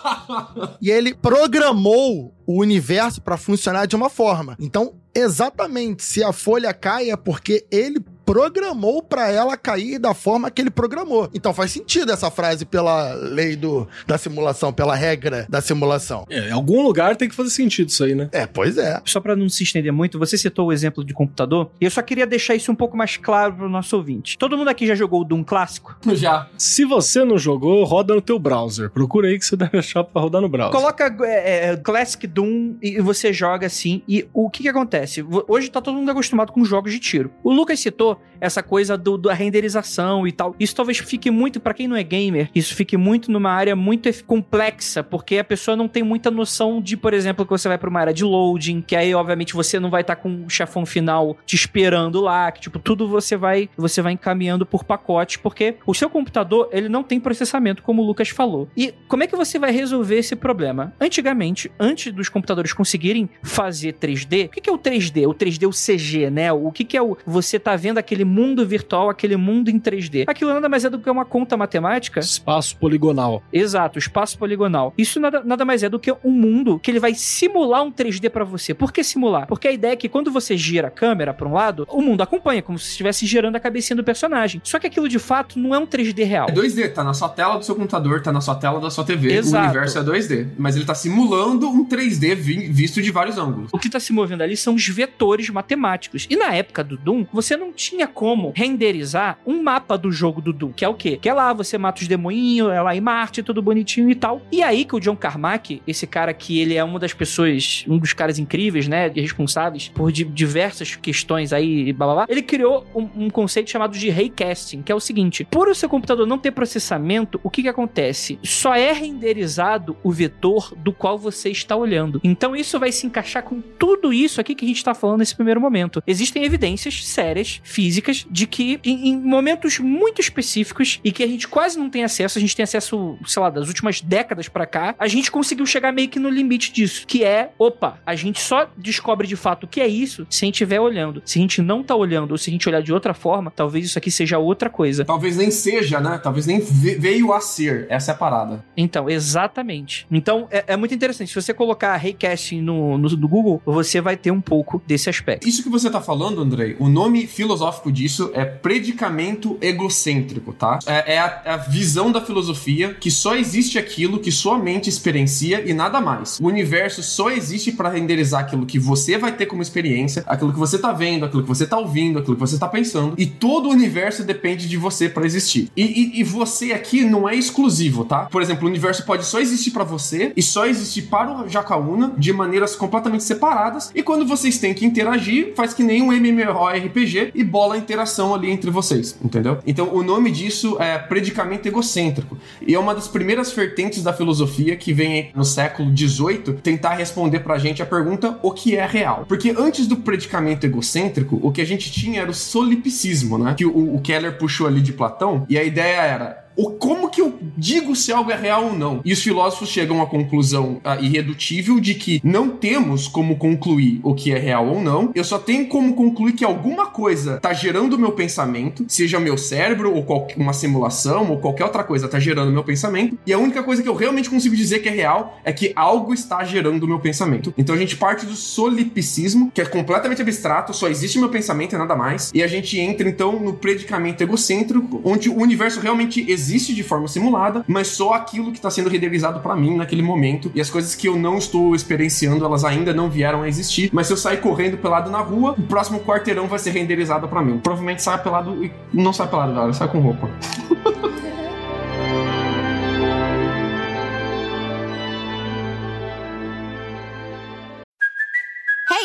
e ele programou o universo para funcionar de uma forma. Então, exatamente, se a folha cai é porque ele programou para ela cair da forma que ele programou. Então faz sentido essa frase pela lei do, da simulação, pela regra da simulação. É, em algum lugar tem que fazer sentido isso aí, né? É, pois é. Só para não se estender muito, você citou o exemplo de computador, e eu só queria deixar isso um pouco mais claro pro nosso ouvinte. Todo mundo aqui já jogou o Doom clássico? Já. Se você não jogou, roda no teu browser. Procura aí que você deve achar pra rodar no browser. Coloca é, é, Classic Doom e você joga assim. E o que que acontece? Hoje tá todo mundo acostumado com jogos de tiro. O Lucas citou essa coisa do, da renderização e tal. Isso talvez fique muito, pra quem não é gamer, isso fique muito numa área muito complexa, porque a pessoa não tem muita noção de, por exemplo, que você vai pra uma área de loading, que aí, obviamente, você não vai estar com o chefão final te esperando lá, que, tipo, tudo você vai, você vai encaminhando por pacote, porque o seu computador, ele não tem processamento, como o Lucas falou. E como é que você vai resolver esse problema? Antigamente, antes dos computadores conseguirem fazer 3D, o que é o 3D? O 3D, o CG, né? O que que é o... Você tá vendo aquele mundo virtual, aquele mundo em 3D. Aquilo nada mais é do que uma conta matemática Espaço poligonal. Exato, espaço poligonal. Isso nada, nada mais é do que um mundo que ele vai simular um 3D pra você. Por que simular? Porque a ideia é que quando você gira a câmera pra um lado, o mundo acompanha, como se estivesse girando a cabecinha do personagem. Só que aquilo de fato não é um 3D real. É 2D, tá na sua tela do seu computador, tá na sua tela da sua TV. Exato. O universo é 2D. Mas ele tá simulando um 3D vi- visto de vários ângulos. O que está se movendo ali são os vetores matemáticos. E na época do Doom, você não tinha tinha como renderizar um mapa do jogo do Doom, que é o quê? Que é lá, você mata os demoinhos, é lá em Marte, tudo bonitinho e tal. E aí que o John Carmack, esse cara que ele é uma das pessoas, um dos caras incríveis, né, responsáveis por di diversas questões aí, blá blá blá, ele criou um, um conceito chamado de raycasting, que é o seguinte: por o seu computador não ter processamento, o que que acontece? Só é renderizado o vetor do qual você está olhando. Então isso vai se encaixar com tudo isso aqui que a gente está falando nesse primeiro momento. Existem evidências sérias, físicas, de que em, em momentos muito específicos e que a gente quase não tem acesso, a gente tem acesso, sei lá, das últimas décadas para cá, a gente conseguiu chegar meio que no limite disso, que é, opa, a gente só descobre de fato o que é isso se a gente estiver olhando. Se a gente não tá olhando ou se a gente olhar de outra forma, talvez isso aqui seja outra coisa. Talvez nem seja, né? Talvez nem veio a ser. Essa é a parada. Então, exatamente. Então, é, é muito interessante. Se você colocar Raycasting no, no, no, Google, você vai ter um pouco desse aspecto. Isso que você tá falando, Andrei, o nome filosófico disso é predicamento egocêntrico, tá? É, é a, a visão da filosofia que só existe aquilo que sua mente experiencia e nada mais. O universo só existe para renderizar aquilo que você vai ter como experiência, aquilo que você tá vendo, aquilo que você tá ouvindo, aquilo que você tá pensando, e todo o universo depende de você para existir. E, e, e, você aqui não é exclusivo, tá? Por exemplo, o universo pode só existir para você e só existir para o Jacaúna de maneiras completamente separadas, e quando vocês têm que interagir, faz que nem um MMORPG e bola a interação ali entre vocês, entendeu? Então o nome disso é predicamento egocêntrico, e é uma das primeiras vertentes da filosofia que vem no século XVIII tentar responder pra gente a pergunta o que é real. Porque antes do predicamento egocêntrico, o que a gente tinha era o solipsismo, né? Que o, o Keller puxou ali de Platão, e a ideia era o como que eu digo se algo é real ou não? E os filósofos chegam à conclusão uh, irredutível de que não temos como concluir o que é real ou não. Eu só tenho como concluir que alguma coisa está gerando o meu pensamento, seja meu cérebro ou qualquer, uma simulação ou qualquer outra coisa está gerando o meu pensamento. E a única coisa que eu realmente consigo dizer que é real é que algo está gerando o meu pensamento. Então a gente parte do solipsismo, que é completamente abstrato, só existe meu pensamento e nada mais. E a gente entra então no predicamento egocêntrico, onde o universo realmente existe existe de forma simulada, mas só aquilo que está sendo renderizado para mim naquele momento. E as coisas que eu não estou experienciando, elas ainda não vieram a existir. Mas se eu sair correndo pelado na rua, o próximo quarteirão vai ser renderizado para mim. Provavelmente sai pelado e não sai pelado, galera, sai com roupa.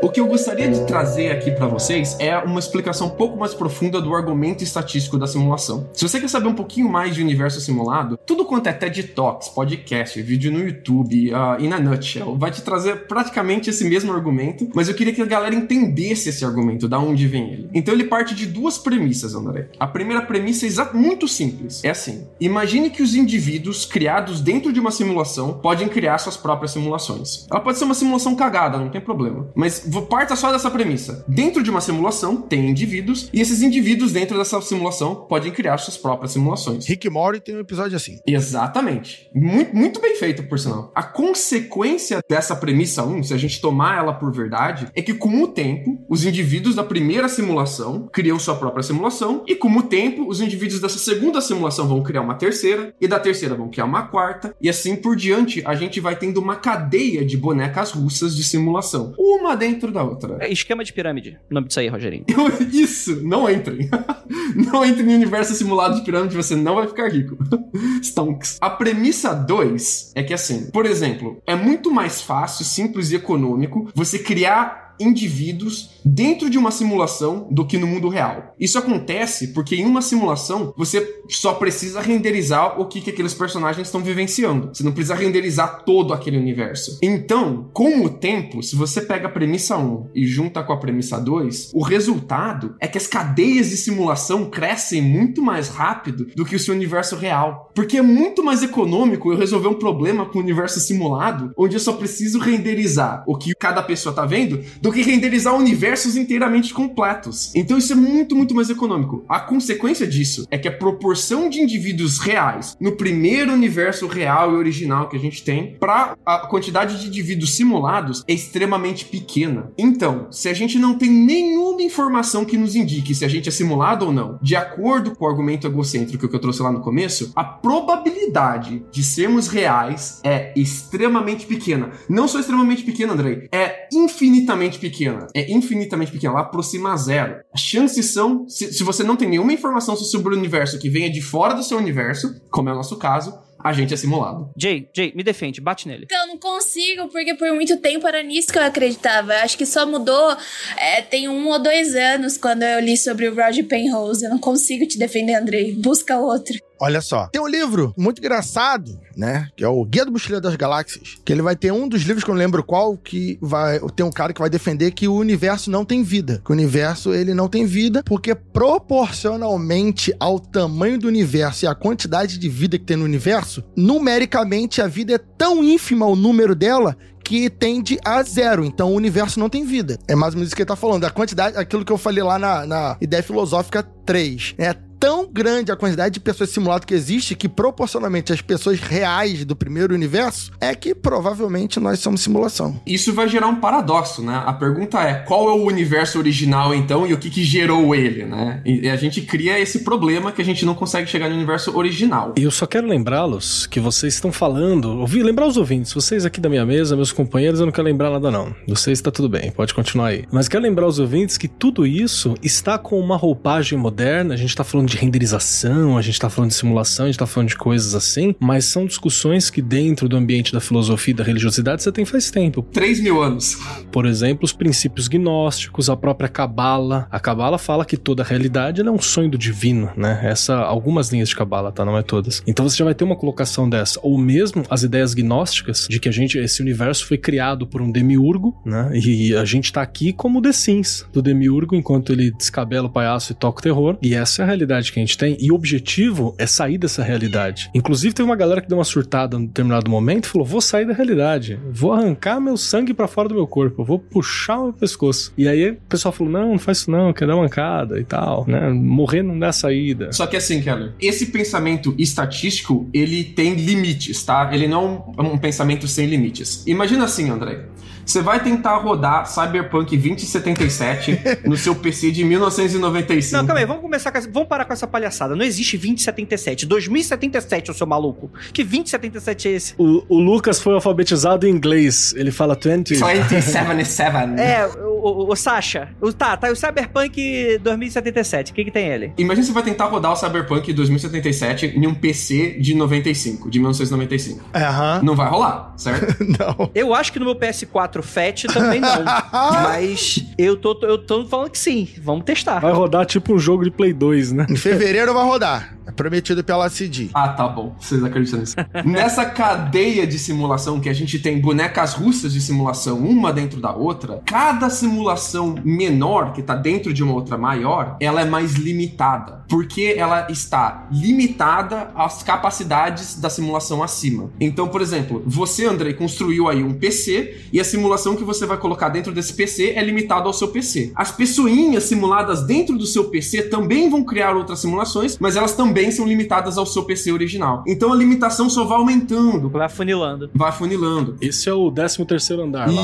O que eu gostaria de trazer aqui para vocês é uma explicação um pouco mais profunda do argumento estatístico da simulação. Se você quer saber um pouquinho mais de universo simulado, tudo quanto é TED Talks, podcast, vídeo no YouTube uh, e na Nutshell vai te trazer praticamente esse mesmo argumento, mas eu queria que a galera entendesse esse argumento, da onde vem ele. Então ele parte de duas premissas, André. A primeira premissa é muito simples. É assim: imagine que os indivíduos criados dentro de uma simulação podem criar suas próprias simulações. Ela pode ser uma simulação cagada, não tem problema, mas parta só dessa premissa. Dentro de uma simulação, tem indivíduos, e esses indivíduos dentro dessa simulação podem criar suas próprias simulações. Rick Mori tem um episódio assim. Exatamente. Muito, muito bem feito, por sinal. A consequência dessa premissa 1, se a gente tomar ela por verdade, é que com o tempo, os indivíduos da primeira simulação criam sua própria simulação, e com o tempo, os indivíduos dessa segunda simulação vão criar uma terceira, e da terceira vão criar uma quarta, e assim por diante, a gente vai tendo uma cadeia de bonecas russas de simulação. Uma dentro dentro da outra. É esquema de pirâmide. O nome disso aí, Rogerinho. Isso, não entrem. não entrem no universo simulado de pirâmide, você não vai ficar rico. Stonks. A premissa 2 é que assim, por exemplo, é muito mais fácil, simples e econômico você criar indivíduos dentro de uma simulação do que no mundo real. Isso acontece porque em uma simulação você só precisa renderizar o que, que aqueles personagens estão vivenciando. Você não precisa renderizar todo aquele universo. Então, com o tempo, se você pega a premissa 1 e junta com a premissa 2, o resultado é que as cadeias de simulação crescem muito mais rápido do que o seu universo real. Porque é muito mais econômico eu resolver um problema com o universo simulado, onde eu só preciso renderizar o que cada pessoa está vendo, do que renderizar universos inteiramente completos. Então isso é muito, muito mais econômico. A consequência disso é que a proporção de indivíduos reais no primeiro universo real e original que a gente tem para a quantidade de indivíduos simulados é extremamente pequena. Então, se a gente não tem nenhuma informação que nos indique se a gente é simulado ou não, de acordo com o argumento egocêntrico que eu trouxe lá no começo, a probabilidade de sermos reais é extremamente pequena. Não só extremamente pequena, Andrei, é infinitamente pequena. É infinitamente pequena, ela aproxima a zero. As chances são, se, se você não tem nenhuma informação sobre o universo que venha de fora do seu universo, como é o nosso caso, a gente é simulado. Jay, Jay, me defende, bate nele. Então, eu não consigo, porque por muito tempo era nisso que eu acreditava. Eu acho que só mudou é, tem um ou dois anos quando eu li sobre o Roger Penrose. Eu não consigo te defender, Andrei. Busca outro. Olha só, tem um livro muito engraçado, né? Que é o Guia do Mochileiro das Galáxias. Que ele vai ter um dos livros que eu não lembro qual, que vai. Tem um cara que vai defender que o universo não tem vida. Que o universo ele não tem vida, porque proporcionalmente ao tamanho do universo e à quantidade de vida que tem no universo, numericamente a vida é tão ínfima o número dela que tende a zero. Então o universo não tem vida. É mais ou menos isso que ele tá falando. A quantidade, aquilo que eu falei lá na, na ideia filosófica 3. É tão grande a quantidade de pessoas simuladas que existe que proporcionalmente as pessoas reais do primeiro universo é que provavelmente nós somos simulação. Isso vai gerar um paradoxo, né? A pergunta é qual é o universo original então e o que, que gerou ele, né? E a gente cria esse problema que a gente não consegue chegar no universo original. E eu só quero lembrá-los que vocês estão falando, ouvi lembrar os ouvintes, vocês aqui da minha mesa, meus companheiros, eu não quero lembrar nada não. Vocês está tudo bem, pode continuar aí. Mas quero lembrar os ouvintes que tudo isso está com uma roupagem moderna, a gente está falando de renderização, a gente tá falando de simulação, a gente tá falando de coisas assim, mas são discussões que dentro do ambiente da filosofia e da religiosidade você tem faz tempo. 3 mil anos. Por exemplo, os princípios gnósticos, a própria Cabala. A Cabala fala que toda a realidade é um sonho do divino, né? Essa, algumas linhas de Cabala, tá? Não é todas. Então você já vai ter uma colocação dessa. Ou mesmo as ideias gnósticas de que a gente, esse universo foi criado por um demiurgo, né? E a gente tá aqui como The Sims do demiurgo, enquanto ele descabela o palhaço e toca o terror. E essa é a realidade realidade que a gente tem e o objetivo é sair dessa realidade. Inclusive, teve uma galera que deu uma surtada em determinado momento e falou: vou sair da realidade, vou arrancar meu sangue para fora do meu corpo, vou puxar o meu pescoço. E aí o pessoal falou: não, não faz isso não, quer dar mancada e tal, né? Morrer não dá saída. Só que assim, Keller, esse pensamento estatístico, ele tem limites, tá? Ele não é um pensamento sem limites. Imagina assim, André. Você vai tentar rodar Cyberpunk 2077 no seu PC de 1995. Não, calma aí, vamos começar com essa, vamos parar com essa palhaçada. Não existe 2077, 2077, o seu maluco. Que 2077 é esse? O, o Lucas foi alfabetizado em inglês, ele fala 20. 2077. É, o, o, o Sasha. O, tá, tá, o Cyberpunk 2077, o que que tem ele? Imagina você vai tentar rodar o Cyberpunk 2077 em um PC de 95, de 1995. Aham. Não vai rolar, certo? Não. Eu acho que no meu PS4 Fat também não. Mas eu tô, eu tô falando que sim. Vamos testar. Vai rodar tipo um jogo de Play 2, né? Em fevereiro vai rodar. É prometido pela CD. Ah, tá bom. Vocês acreditam nisso? Nessa cadeia de simulação que a gente tem bonecas russas de simulação, uma dentro da outra, cada simulação menor, que tá dentro de uma outra maior, ela é mais limitada. Porque ela está limitada às capacidades da simulação acima. Então, por exemplo, você, Andrei, construiu aí um PC e a simulação que você vai colocar dentro desse PC é limitada ao seu PC. As pessoinhas simuladas dentro do seu PC também vão criar outras simulações, mas elas também são limitadas ao seu PC original. Então a limitação só vai aumentando, Vai funilando. vai funilando. Esse é o 13 terceiro andar lá.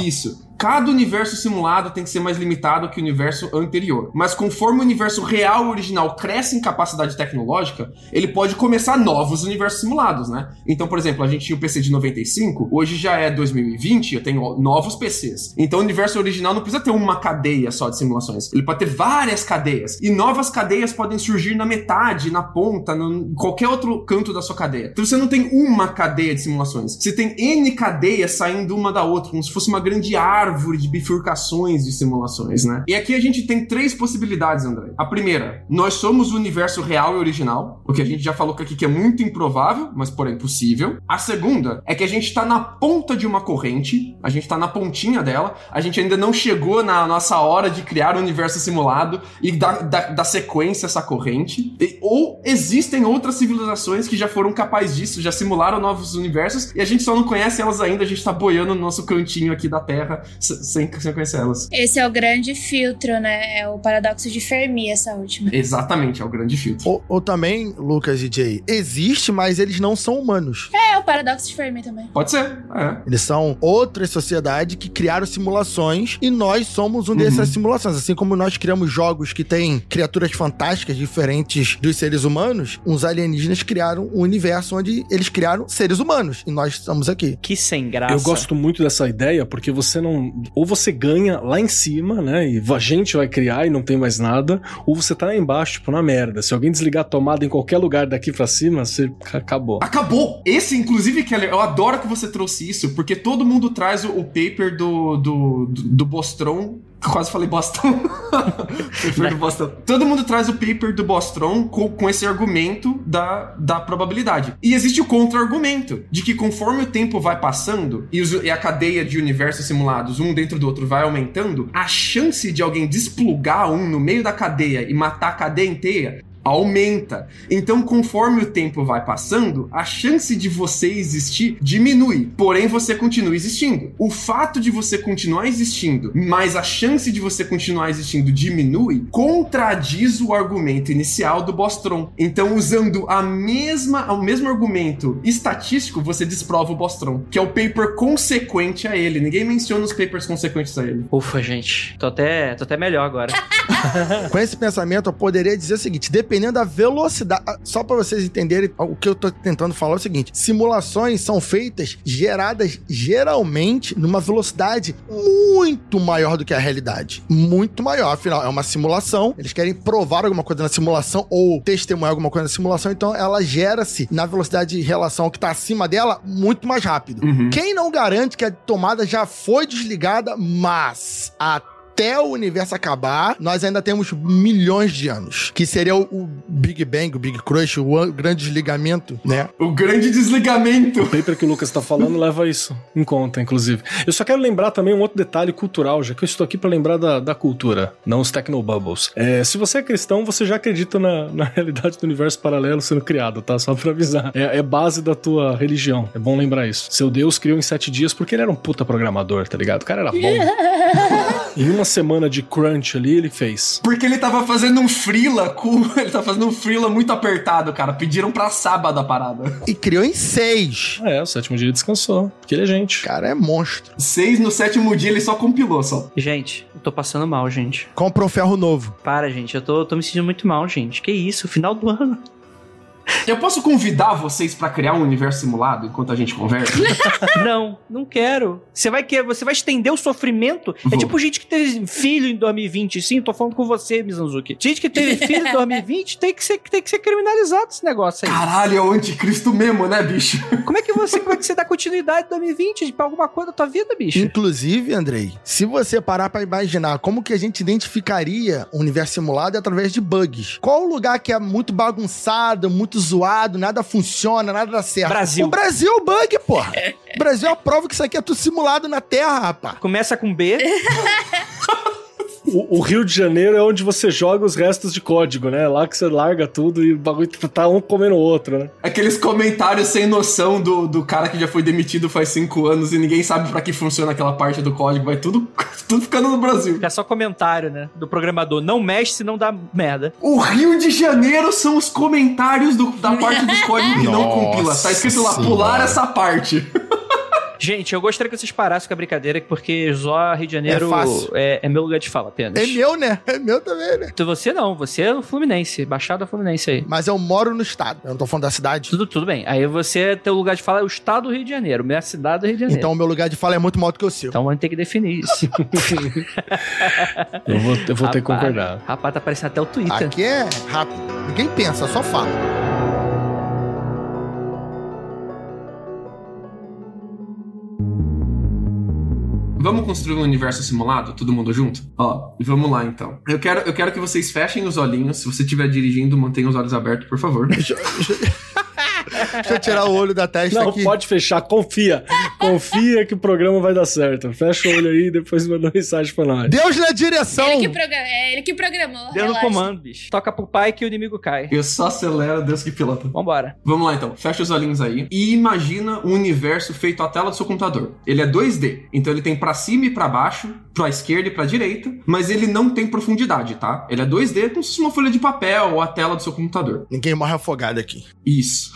Cada universo simulado tem que ser mais limitado que o universo anterior. Mas conforme o universo real original cresce em capacidade tecnológica, ele pode começar novos universos simulados, né? Então, por exemplo, a gente tinha o PC de 95, hoje já é 2020, eu tenho novos PCs. Então o universo original não precisa ter uma cadeia só de simulações. Ele pode ter várias cadeias. E novas cadeias podem surgir na metade, na ponta, em qualquer outro canto da sua cadeia. Então você não tem uma cadeia de simulações. Você tem N cadeias saindo uma da outra, como se fosse uma grande árvore de bifurcações de simulações, né? E aqui a gente tem três possibilidades, André. A primeira, nós somos o universo real e original, o que a gente já falou aqui que é muito improvável, mas porém possível. A segunda é que a gente tá na ponta de uma corrente, a gente tá na pontinha dela, a gente ainda não chegou na nossa hora de criar um universo simulado e dar, sequência a essa corrente. E- ou existem outras civilizações que já foram capazes disso, já simularam novos universos e a gente só não conhece elas ainda, a gente tá boiando no nosso cantinho aqui da Terra sem, sem conhecer elas. Esse é o grande filtro, né? É o paradoxo de Fermi, essa última. Exatamente, é o grande filtro. Ou, ou também, Lucas e Jay, existe, mas eles não são humanos. É o paradoxo de Fermi também. Pode ser, é. Eles são outras sociedades que criaram simulações e nós somos um dessas simulações. Assim como nós criamos jogos que têm criaturas fantásticas diferentes dos seres humanos, uns alienígenas criaram um universo onde eles criaram seres humanos e nós estamos aqui. Que sem graça. Eu gosto muito dessa ideia porque você não. Ou você ganha lá em cima, né? E a gente vai criar e não tem mais nada. Ou você tá lá embaixo, tipo, na merda. Se alguém desligar a tomada em qualquer lugar daqui pra cima, você acabou. Acabou! Esse, inclusive, Keller, eu adoro que você trouxe isso, porque todo mundo traz o, o paper do, do, do, do. Quase falei Boston. paper do Boston. Todo mundo traz o paper do Bostrom com, com esse argumento da, da probabilidade. E existe o contra-argumento de que conforme o tempo vai passando e, os- e a cadeia de universos simulados, um dentro do outro, vai aumentando, a chance de alguém desplugar um no meio da cadeia e matar a cadeia inteira aumenta. Então, conforme o tempo vai passando, a chance de você existir diminui, porém você continua existindo. O fato de você continuar existindo, mas a chance de você continuar existindo diminui, contradiz o argumento inicial do Bostrom. Então, usando a mesma, o mesmo argumento estatístico, você desprova o Bostrom, que é o paper consequente a ele. Ninguém menciona os papers consequentes a ele. Ufa, gente. Tô até, tô até melhor agora. Com esse pensamento, eu poderia dizer o seguinte: dependendo da velocidade. ah, Só pra vocês entenderem, o que eu tô tentando falar é o seguinte: simulações são feitas, geradas geralmente numa velocidade muito maior do que a realidade. Muito maior. Afinal, é uma simulação. Eles querem provar alguma coisa na simulação ou testemunhar alguma coisa na simulação, então ela gera-se na velocidade de relação que tá acima dela muito mais rápido. Uhum. Quem não garante que a tomada já foi desligada, mas até o universo acabar, nós ainda temos milhões de anos. Que seria o, o Big Bang, o Big Crush, o an- grande desligamento, né? O grande desligamento. O paper que o Lucas tá falando leva isso em conta, inclusive. Eu só quero lembrar também um outro detalhe cultural, já que eu estou aqui pra lembrar da, da cultura, não os technobubbles. É, se você é cristão, você já acredita na, na realidade do universo paralelo sendo criado, tá? Só pra avisar. É, é base da tua religião. É bom lembrar isso. Seu Deus criou em sete dias porque ele era um puta programador, tá ligado? O cara era bom. em uma semana de crunch ali, ele fez. Porque ele tava fazendo um frila com. Ele tava fazendo um frila muito apertado, cara. Pediram pra sábado a parada. E criou em seis. É, o sétimo dia ele descansou. Porque ele é gente. O cara é monstro. Seis no sétimo dia ele só compilou só. Gente, eu tô passando mal, gente. Compra um ferro novo. Para, gente. Eu tô, tô me sentindo muito mal, gente. Que isso? Final do ano. Eu posso convidar vocês pra criar um universo simulado enquanto a gente conversa? Não, não quero. Você vai querer, você vai estender o sofrimento. É Vou. tipo gente que teve filho em 2020. Sim, tô falando com você, Mizanzuki. Gente que teve filho em 2020 tem que ser, tem que ser criminalizado esse negócio aí. Caralho, é o anticristo mesmo, né, bicho? Como é que você, como é que você dá continuidade em 2020 pra alguma coisa da tua vida, bicho? Inclusive, Andrei, se você parar pra imaginar como que a gente identificaria o universo simulado é através de bugs. Qual o lugar que é muito bagunçado, muito zoado, nada funciona, nada dá certo? Brasil. O Brasil é o bug, porra. O Brasil é a prova que isso aqui é tudo simulado na Terra, rapaz. Começa com B. O, o Rio de Janeiro é onde você joga os restos de código, né? Lá que você larga tudo e o bagulho tá um comendo o outro, né? Aqueles comentários sem noção do, do cara que já foi demitido faz cinco anos e ninguém sabe pra que funciona aquela parte do código. Vai tudo, tudo ficando no Brasil. É só comentário, né? Do programador. Não mexe se não dá merda. O Rio de Janeiro são os comentários do- da parte dos códigos que não compila. Tá escrito lá, pular Senhora. essa parte. Gente, eu gostaria que vocês parassem com a brincadeira, porque Zó Rio de Janeiro É é, é meu lugar de fala apenas. É meu, né? É meu também, né? Então Você não, você é o Fluminense, Baixada Fluminense aí. Mas eu moro no estado. Eu não tô falando da cidade. Tudo, tudo bem. Aí você, teu lugar de fala é o estado do Rio de Janeiro, minha cidade do Rio de Janeiro. Então o meu lugar de fala é muito maior do que o seu. Então vamos ter que definir isso. Eu vou, eu vou ter que Rapaz, concordar. Rapaz, tá aparecendo até o Twitter. Aqui é rápido. Ninguém pensa, só fala. Vamos construir um universo simulado, todo mundo junto? Ó, vamos lá então. Eu quero, eu quero que vocês fechem os olhinhos. Se você estiver dirigindo, mantenha os olhos abertos, por favor. Deixa eu tirar o olho da testa Não, aqui. pode fechar, confia. Confia que o programa vai dar certo. Fecha o olho aí e depois manda mensagem pra nós. Deus na direção. Ele que, progra- é ele que programou. Deu no relaxa. comando, bicho. Toca pro pai que o inimigo cai. Eu só acelero, Deus que pilota. Vambora. Vamos lá então, fecha os olhinhos aí e imagina um universo feito à tela do seu computador. Ele é 2D, então ele tem pra cima e pra baixo, pra esquerda e pra direita, mas ele não tem profundidade, tá? Ele é 2D como se fosse uma folha de papel ou a tela do seu computador. Ninguém morre afogado aqui. Isso.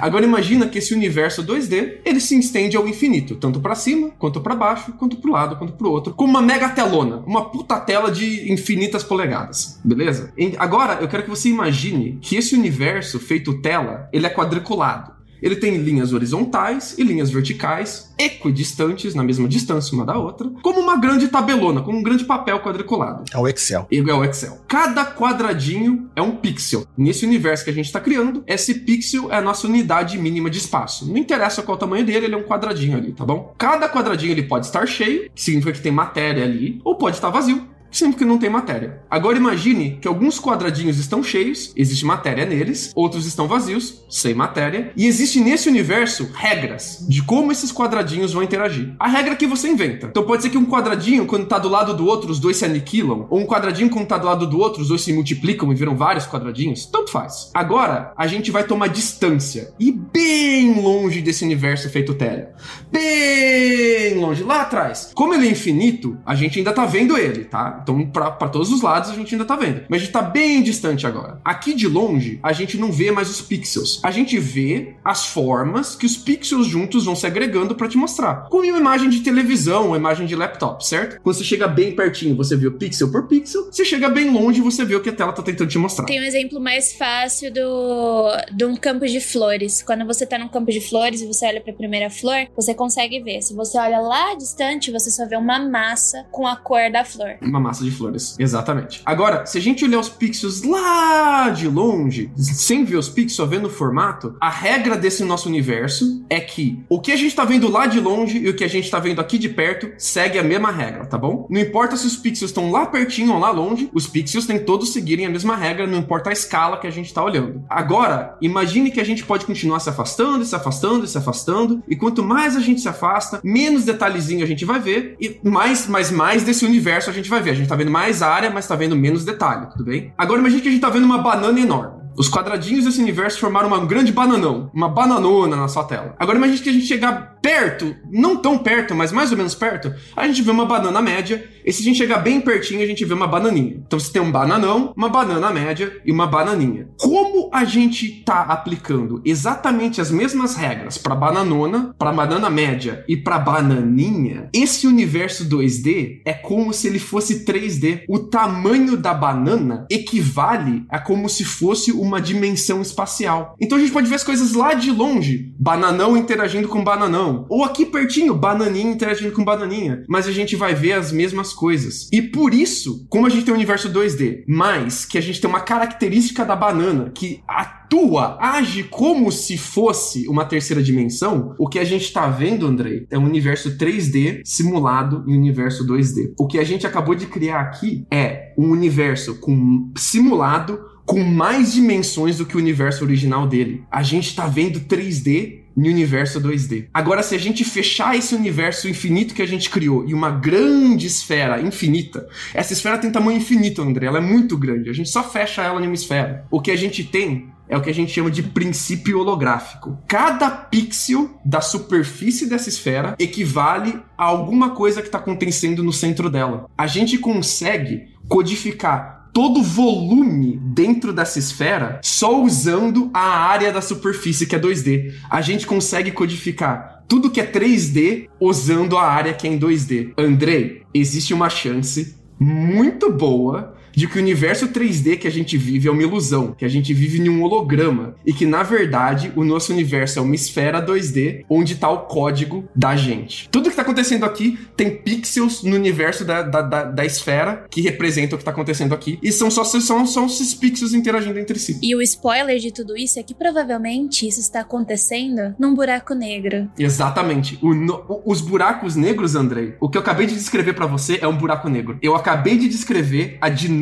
Agora imagina que esse universo 2D, ele se estende ao infinito, tanto pra cima, quanto pra baixo, quanto pro lado, quanto pro outro, como uma mega telona, uma puta tela de infinitas polegadas, beleza? E agora eu quero que você imagine que esse universo feito tela, ele é quadriculado. Ele tem linhas horizontais e linhas verticais, equidistantes, na mesma distância uma da outra, como uma grande tabelona, como um grande papel quadriculado. É o Excel. Igual o Excel. Cada quadradinho é um pixel. Nesse universo que a gente está criando, esse pixel é a nossa unidade mínima de espaço. Não interessa qual o tamanho dele, ele é um quadradinho ali, tá bom? Cada quadradinho ele pode estar cheio, que significa que tem matéria ali, ou pode estar vazio, sempre que não tem matéria. Agora imagine que alguns quadradinhos estão cheios, existe matéria neles, outros estão vazios, sem matéria, e existe nesse universo regras de como esses quadradinhos vão interagir. A regra que você inventa. Então pode ser que um quadradinho, quando tá do lado do outro, os dois se aniquilam, ou um quadradinho, quando tá do lado do outro, os dois se multiplicam e viram vários quadradinhos, tanto faz. Agora, a gente vai tomar distância e bem longe desse universo feito tela. Bem longe, lá atrás. Como ele é infinito, a gente ainda tá vendo ele, tá? Então, pra todos os lados, a gente ainda tá vendo. Mas a gente tá bem distante agora. Aqui de longe, a gente não vê mais os pixels. A gente vê as formas que os pixels juntos vão se agregando pra te mostrar. Como uma imagem de televisão, uma imagem de laptop, certo? Quando você chega bem pertinho, você vê o pixel por pixel. Você chega bem longe, você vê o que a tela tá tentando te mostrar. Tem um exemplo mais fácil do de um campo de flores. Quando você tá num campo de flores e você olha pra primeira flor, você consegue ver. Se você olha lá distante, você só vê uma massa com a cor da flor. Uma massa de flores. Exatamente. Agora, se a gente olhar os pixels lá de longe, sem ver os pixels, só vendo o formato, a regra desse nosso universo é que o que a gente tá vendo lá de longe e o que a gente tá vendo aqui de perto segue a mesma regra, tá bom? Não importa se os pixels estão lá pertinho ou lá longe, os pixels têm todos seguirem a mesma regra, não importa a escala que a gente tá olhando. Agora, imagine que a gente pode continuar se afastando, se afastando, se afastando, e quanto mais a gente se afasta, menos detalhezinho a gente vai ver, e mais, mais, mais desse universo a gente vai ver. A gente tá vendo mais área, mas tá vendo menos detalhe, tudo bem? Agora imagine que a gente tá vendo uma banana enorme. Os quadradinhos desse universo formaram uma grande bananão, uma bananona na sua tela. Agora imagine que a gente chegar perto, não tão perto, mas mais ou menos perto, a gente vê uma banana média, e se a gente chegar bem pertinho, a gente vê uma bananinha. Então você tem um bananão, uma banana média e uma bananinha. Como a gente tá aplicando exatamente as mesmas regras para bananona, para banana média e para bananinha, esse universo 2D é como se ele fosse 3D. O tamanho da banana equivale a como se fosse uma dimensão espacial. Então a gente pode ver as coisas lá de longe, bananão interagindo com bananão, ou aqui pertinho, bananinha interagindo com bananinha, mas a gente vai ver as mesmas coisas. E por isso, como a gente tem um universo 2D, mas que a gente tem uma característica da banana que atua, age como se fosse uma terceira dimensão, o que a gente tá vendo, Andrei, é um universo 3D simulado em universo 2D. O que a gente acabou de criar aqui é um universo com simulado com mais dimensões do que o universo original dele. A gente tá vendo 3D no universo 2D. Agora, se a gente fechar esse universo infinito que a gente criou e uma grande esfera infinita, essa esfera tem tamanho infinito, André, ela é muito grande. A gente só fecha ela em uma esfera. O que a gente tem é o que a gente chama de princípio holográfico. Cada pixel da superfície dessa esfera equivale a alguma coisa que está acontecendo no centro dela. A gente consegue codificar todo o volume dentro dessa esfera só usando a área da superfície que é 2D. A gente consegue codificar tudo que é 3D usando a área que é em 2D. Andrei, existe uma chance muito boa de que o universo 3D que a gente vive é uma ilusão, que a gente vive em um holograma e que na verdade o nosso universo é uma esfera 2D onde está o código da gente. Tudo que está acontecendo aqui tem pixels no universo da, da, da, da esfera que representam o que está acontecendo aqui e são só são, são esses pixels interagindo entre si. E o spoiler de tudo isso é que provavelmente isso está acontecendo num buraco negro. Exatamente. O no- os buracos negros, Andrei, o que eu acabei de descrever para você é um buraco negro. Eu acabei de descrever a dinâmica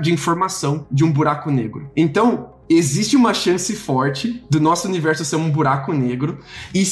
de informação de um buraco negro. Então, existe uma chance forte do nosso universo ser um buraco negro e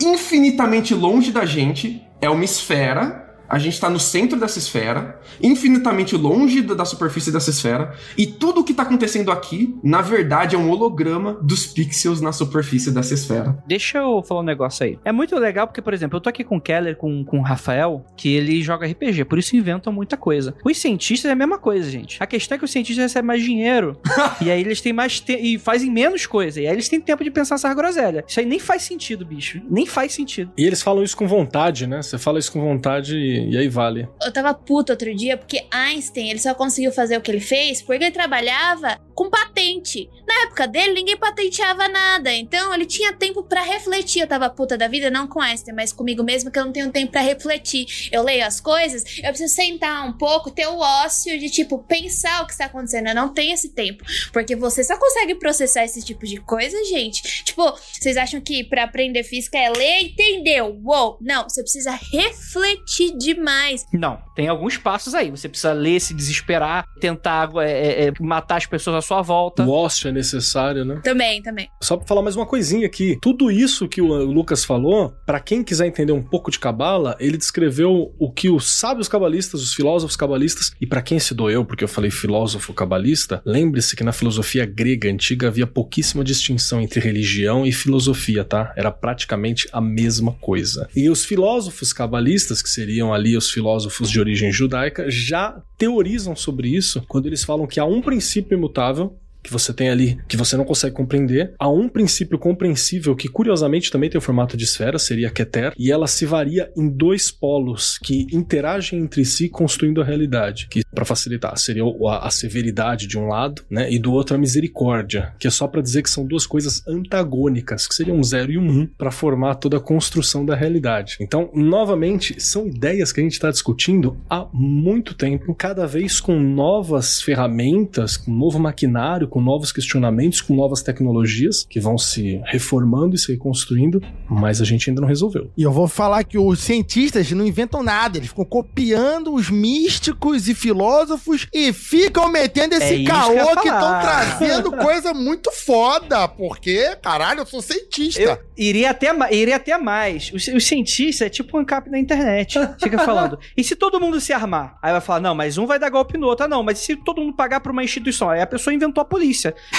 infinitamente longe da gente é uma esfera a gente está no centro dessa esfera, infinitamente longe da superfície dessa esfera, e tudo o que está acontecendo aqui, na verdade, é um holograma dos pixels na superfície dessa esfera. Deixa eu falar um negócio aí. É muito legal porque, por exemplo, eu tô aqui com o Keller, com, com o Rafael, que ele joga RPG, por isso inventam muita coisa. Os cientistas é a mesma coisa, gente. A questão é que os cientistas recebem mais dinheiro, e aí eles têm mais tempo, e fazem menos coisa, e aí eles têm tempo de pensar essa groselha. Isso aí nem faz sentido, bicho. Nem faz sentido. E eles falam isso com vontade, né? Você fala isso com vontade e e aí vale. Eu tava puto outro dia porque Einstein, ele só conseguiu fazer o que ele fez porque ele trabalhava com patente. Na época dele, ninguém patenteava nada, então ele tinha tempo para refletir. Eu tava puta da vida, não com Einstein, mas comigo mesmo, que eu não tenho tempo para refletir. Eu leio as coisas, eu preciso sentar um pouco, ter o ócio de, tipo, pensar o que está acontecendo. Eu não tenho esse tempo, porque você só consegue processar esse tipo de coisa, gente. Tipo, vocês acham que para aprender física é ler, entendeu? Uou! Não, você precisa refletir demais. Não, tem alguns passos aí. Você precisa ler, se desesperar, tentar é, é, matar as pessoas à sua volta. O ócio é necessário, né? Também, também. Só pra falar mais uma coisinha aqui. Tudo isso que o Lucas falou, para quem quiser entender um pouco de cabala, ele descreveu o que os sábios cabalistas, os filósofos cabalistas, e para quem se doeu, porque eu falei filósofo cabalista, lembre-se que na filosofia grega antiga havia pouquíssima distinção entre religião e filosofia, tá? Era praticamente a mesma coisa. E os filósofos cabalistas, que seriam ali os filósofos de origem judaica, já teorizam sobre isso quando eles falam que há um princípio imutável que você tem ali que você não consegue compreender. Há um princípio compreensível que, curiosamente, também tem o formato de esfera, seria Keter, e ela se varia em dois polos que interagem entre si, construindo a realidade. Que, para facilitar, seria a, a, severidade de um lado, né? E do outro a misericórdia, que é só para dizer que são duas coisas antagônicas, que seriam um zero e um um, para formar toda a construção da realidade. Então, novamente, são ideias que a gente está discutindo há muito tempo, cada vez com novas ferramentas, com novo maquinário, com novos questionamentos, com novas tecnologias que vão se reformando e se reconstruindo, mas a gente ainda não resolveu. E eu vou falar que os cientistas não inventam nada, eles ficam copiando os místicos e filósofos e ficam metendo esse é caô que estão trazendo coisa muito foda, porque, caralho, eu sou cientista. Eu iria até, iria até mais. Os, os cientistas é tipo um cap na internet. Fica falando. e se todo mundo se armar? Aí vai falar, não, mas um vai dar golpe no outro. Ah, não, mas se todo mundo pagar pra uma instituição? Aí a pessoa inventou a polícia.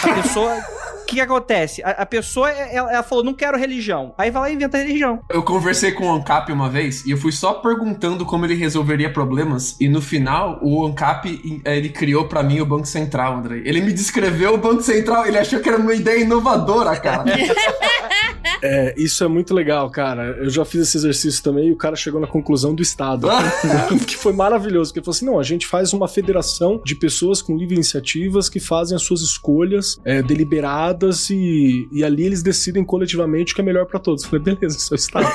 A pessoa. O que, que, acontece? A, a pessoa, ela, ela, falou, não quero religião. Aí vai lá e inventa religião. Eu conversei com o ANCAP uma vez e eu fui só perguntando como ele resolveria problemas. E no final, o ANCAP, ele criou para mim o Banco Central, André. Ele me descreveu o Banco Central, ele achou que era uma ideia inovadora, cara. é, isso é muito legal, cara. Eu já fiz esse exercício também e o cara chegou na conclusão do Estado. que foi maravilhoso. Porque ele falou assim: não, a gente faz uma federação de pessoas com livre iniciativas que fazem as suas escolhas é, deliberadas e, e ali eles decidem coletivamente o que é melhor para todos. Eu falei, beleza, isso é Estado.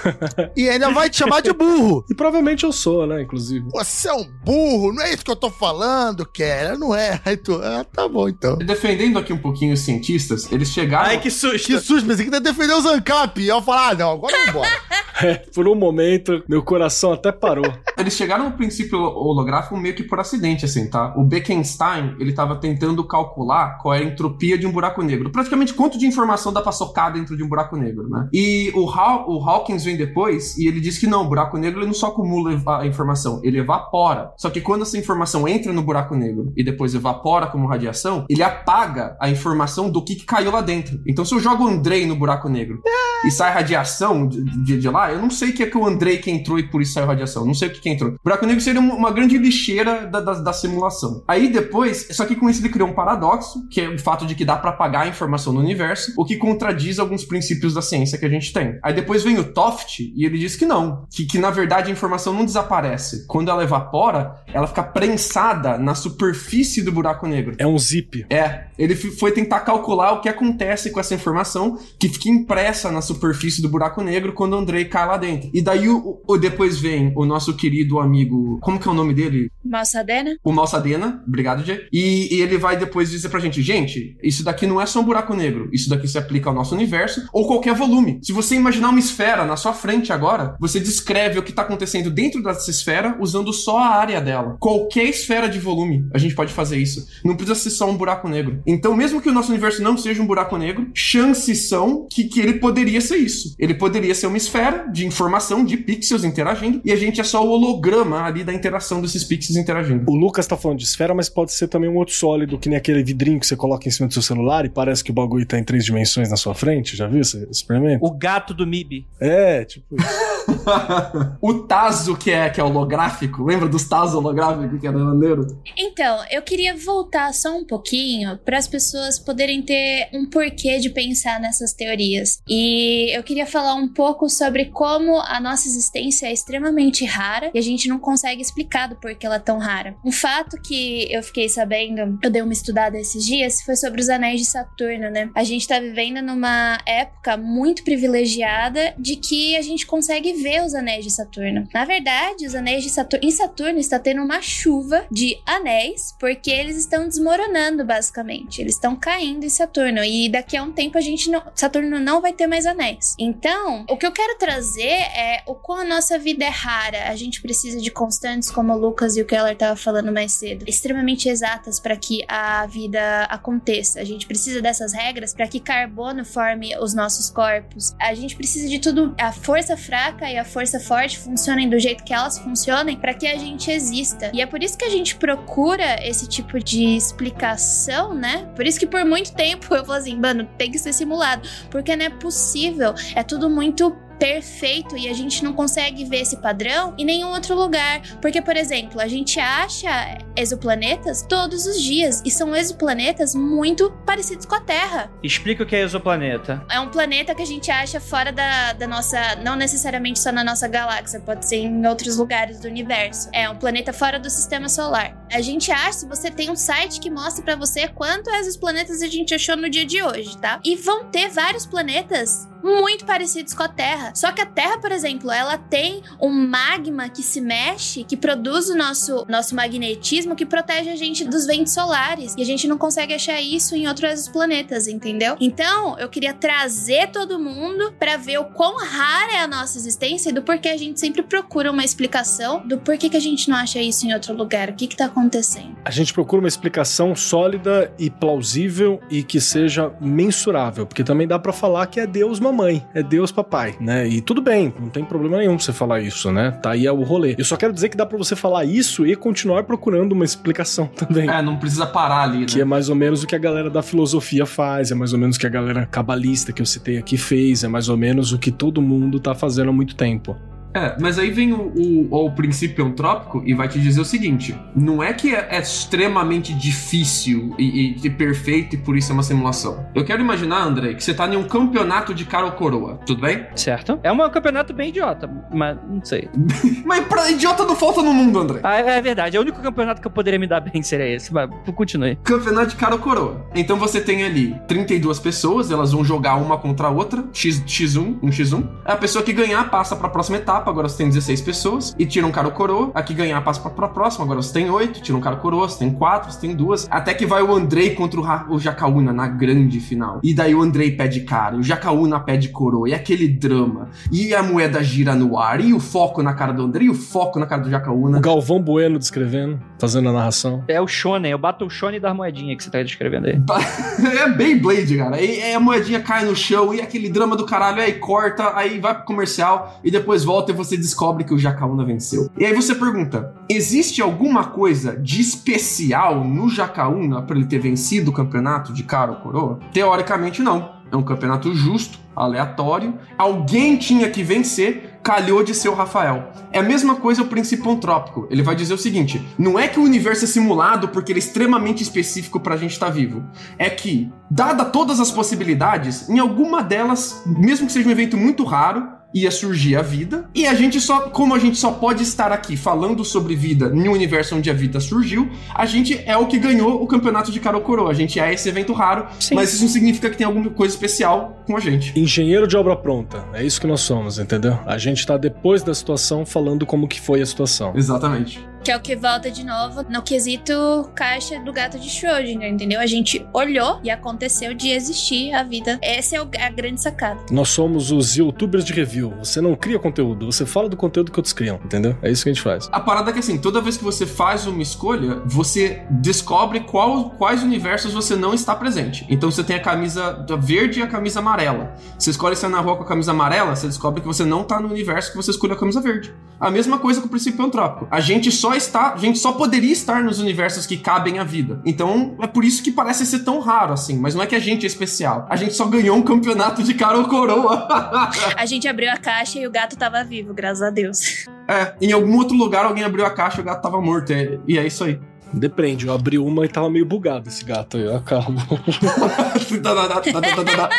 e ainda vai te chamar de burro. E provavelmente eu sou, né, inclusive. Você é um burro, não é isso que eu tô falando, Kera, não é. Aí tu, ah, tá bom então. Defendendo aqui um pouquinho os cientistas, eles chegaram. Ai, que susto! Que susto, mas que defender os ANCAP. E eu falar, ah, não, agora vamos embora. é, por um momento, meu coração até parou. Eles chegaram no princípio holográfico meio que por acidente, assim, tá? O Bekenstein, ele tava tentando calcular qual é a entropia de um buraco negro. Praticamente quanto de informação dá pra socar dentro de um buraco negro, né? E o, Haw o Hawkins vem depois e ele diz que não, o buraco negro ele não só acumula a informação, ele evapora. Só que quando essa informação entra no buraco negro e depois evapora como radiação, ele apaga a informação do que, que caiu lá dentro. Então se eu jogo o Andrei no buraco negro e sai radiação de, de, de, lá, eu não sei o que é que o Andrei que entrou e por isso saiu radiação. Não sei o que, que entrou. O buraco negro seria uma grande lixeira da, da, da simulação. Aí depois, só que com isso ele criou um paradoxo, que é o fato de que dá para apagar a informação no universo, o que contradiz alguns princípios da ciência que a gente tem. Aí depois vem o Toft e ele diz que não, que, que na verdade a informação não desaparece. Quando ela evapora, ela fica prensada na superfície do buraco negro. É um zip. É. Ele foi tentar calcular o que acontece com essa informação que fica impressa na superfície do buraco negro quando o Andrei cai lá dentro. E daí o, o- depois vem o nosso querido amigo. Como que é o nome dele? Malsadena? O Malsadena. Obrigado, Jay. E, e ele vai depois dizer pra gente: gente, isso daqui não é só um buraco negro. Isso daqui se aplica ao nosso universo ou qualquer volume. Se você imaginar uma esfera na sua frente agora, você descreve o que tá acontecendo dentro dessa esfera usando só a área dela. Qualquer esfera de volume, a gente pode fazer isso. Não precisa ser só um buraco negro. Então, mesmo que o nosso universo não seja um buraco negro, chances são que, que ele poderia ser isso. Ele poderia ser uma esfera de informação, de pixels interagindo, e a gente é só o holograma ali da interação desses pixels interagindo. O Lucas tá falando de esfera, mas pode ser também um outro sólido, que nem aquele vidrinho que você coloca em cima do seu celular e parece que o bagulho tá em três dimensões na sua frente. Já viu esse experimento? O gato do MIB. É, tipo isso. o Tazo, que é, que é holográfico, lembra dos Tazos holográficos que era maneiro? Então, eu queria voltar só um pouquinho para as pessoas poderem ter um porquê de pensar nessas teorias. E eu queria falar um pouco sobre como a nossa existência é extremamente rara e a gente não consegue explicar do porquê ela é tão rara. Um fato que eu fiquei sabendo, eu dei uma estudada esses dias, foi sobre os anéis de Saturno, né? A gente tá vivendo numa época muito privilegiada de que a gente consegue ver os anéis de Saturno. Na verdade, os anéis de Saturno. Em Saturno está tendo uma chuva de anéis, porque eles estão desmoronando, basicamente. Eles estão caindo em Saturno. E daqui a um tempo a gente não. Saturno não vai ter mais anéis. Então, o que eu quero trazer é o quão a nossa vida é rara. A gente precisa de constantes, como o Lucas e o Keller estavam falando mais cedo, extremamente exatas para que a vida aconteça. A gente precisa dessas regras para que carbono forme os nossos corpos. A gente precisa de tudo. A força fraca e a força forte funcionem do jeito que elas funcionem para que a gente exista. E é por isso que a gente procura esse tipo de explicação, né? Por isso que por muito tempo eu falei assim, mano, tem que ser simulado, porque não é possível. É tudo muito perfeito e a gente não consegue ver esse padrão em nenhum outro lugar. Porque, por exemplo, a gente acha exoplanetas todos os dias e são exoplanetas muito parecidos com a Terra. Explica o que é exoplaneta. É um planeta que a gente acha fora da, da nossa. Não necessariamente só na nossa galáxia, pode ser em outros lugares do universo. É um planeta fora do sistema solar. A gente acha, se você tem um site que mostra pra você quanto exoplanetas a gente achou no dia de hoje, tá? E vão ter vários planetas muito parecidos com a Terra. Só que a Terra, por exemplo, ela tem um magma que se mexe, que produz o nosso, nosso magnetismo, que protege a gente dos ventos solares. E a gente não consegue achar isso em outros planetas, entendeu? Então, eu queria trazer todo mundo para ver o quão rara é a nossa existência e do porquê a gente sempre procura uma explicação do porquê que a gente não acha isso em outro lugar. O que que tá acontecendo? A gente procura uma explicação sólida e plausível e que seja mensurável, porque também dá pra falar que é Deus mamãe, é Deus papai, né? E tudo bem, não tem problema nenhum você falar isso, né? Tá aí é o rolê. Eu só quero dizer que dá pra você falar isso e continuar procurando uma explicação também. É, não precisa parar ali, né? Que é mais ou menos o que a galera da filosofia faz, é mais ou menos o que a galera cabalista que eu citei aqui fez, é mais ou menos o que todo mundo tá fazendo há muito tempo. É, mas aí vem o, o, o princípio antrópico e vai te dizer o seguinte: não é que é, é extremamente difícil e, e- e perfeito e por isso é uma simulação. Eu quero imaginar, André, que você tá em um campeonato de cara ou coroa, tudo bem? Certo? É um campeonato bem idiota, mas não sei. Mas pra idiota não falta no mundo, André. Ah, é verdade. É o único campeonato que eu poderia me dar bem seria esse. Mas continue. Campeonato de cara ou coroa. Então você tem ali 32 pessoas, elas vão jogar uma contra a outra, X, X1, um X1. A pessoa que ganhar passa pra próxima etapa, agora você tem 16 pessoas, e tira um cara ou coroa. A que ganhar passa pra, pra próxima, agora você tem 8, tira um cara ou coroa, você tem 4, você tem duas. Até que vai o Andrei contra o, Ra- o Jacaúna na grande final. E daí o Andrei pede cara, e o Jacaúna pede coroa, e aquele drama. E a moeda gira no ar, e o foco na cara do Andrei, e o foco na cara do Jacaúna. O Galvão Bueno descrevendo, fazendo a narração. É o Shonen, é o Battle Shonen das moedinhas que você tá descrevendo aí. É Beyblade, cara. E, e a moedinha cai no chão, e aquele drama do caralho, aí corta, aí vai pro comercial, e depois volta e você descobre que o Jacaúna venceu. E aí você pergunta: existe alguma coisa de especial no Jacaúna pra ele ter vencido o campeonato de cara ou coroa? Teoricamente, não. É um campeonato justo, aleatório. Alguém tinha que vencer, calhou de ser o Rafael. É a mesma coisa o princípio antrópico. Ele vai dizer o seguinte: não é que o universo é simulado porque ele é extremamente específico pra gente estar vivo. É que, dada todas as possibilidades, em alguma delas, mesmo que seja um evento muito raro, ia surgir a vida. E a gente só, como a gente só pode estar aqui falando sobre vida um universo onde a vida surgiu, a gente é o que ganhou o campeonato de cara ou coroa. A gente é esse evento raro, Sim. mas isso não significa que tem alguma coisa especial com a gente. Engenheiro de obra pronta. É isso que nós somos, entendeu? A gente tá depois da situação falando como que foi a situação. Exatamente. Que é o que volta de novo no quesito caixa do gato de Schrödinger, entendeu? A gente olhou e aconteceu de existir a vida. Essa é o- a grande sacada. Nós somos os youtubers de review. Você não cria conteúdo, você fala do conteúdo que outros criam, entendeu? É isso que a gente faz. A parada é que assim, toda vez que você faz uma escolha, você descobre qual- quais universos você não está presente. Então você tem a camisa verde e a camisa amarela. Você escolhe sair na rua com a camisa amarela, você descobre que você não está no universo que você escolheu a camisa verde. A mesma coisa com o princípio antrópico. A gente só está, a gente só poderia estar nos universos que cabem à vida. Então é por isso que parece ser tão raro assim, mas não é que a gente é especial. A gente só ganhou um campeonato de cara ou coroa. A gente abriu a caixa e o gato tava vivo, graças a Deus. é, em algum outro lugar alguém abriu a caixa e o gato tava morto. E é isso aí. Depende, eu abri uma e tava meio bugado esse gato aí, ó, calma.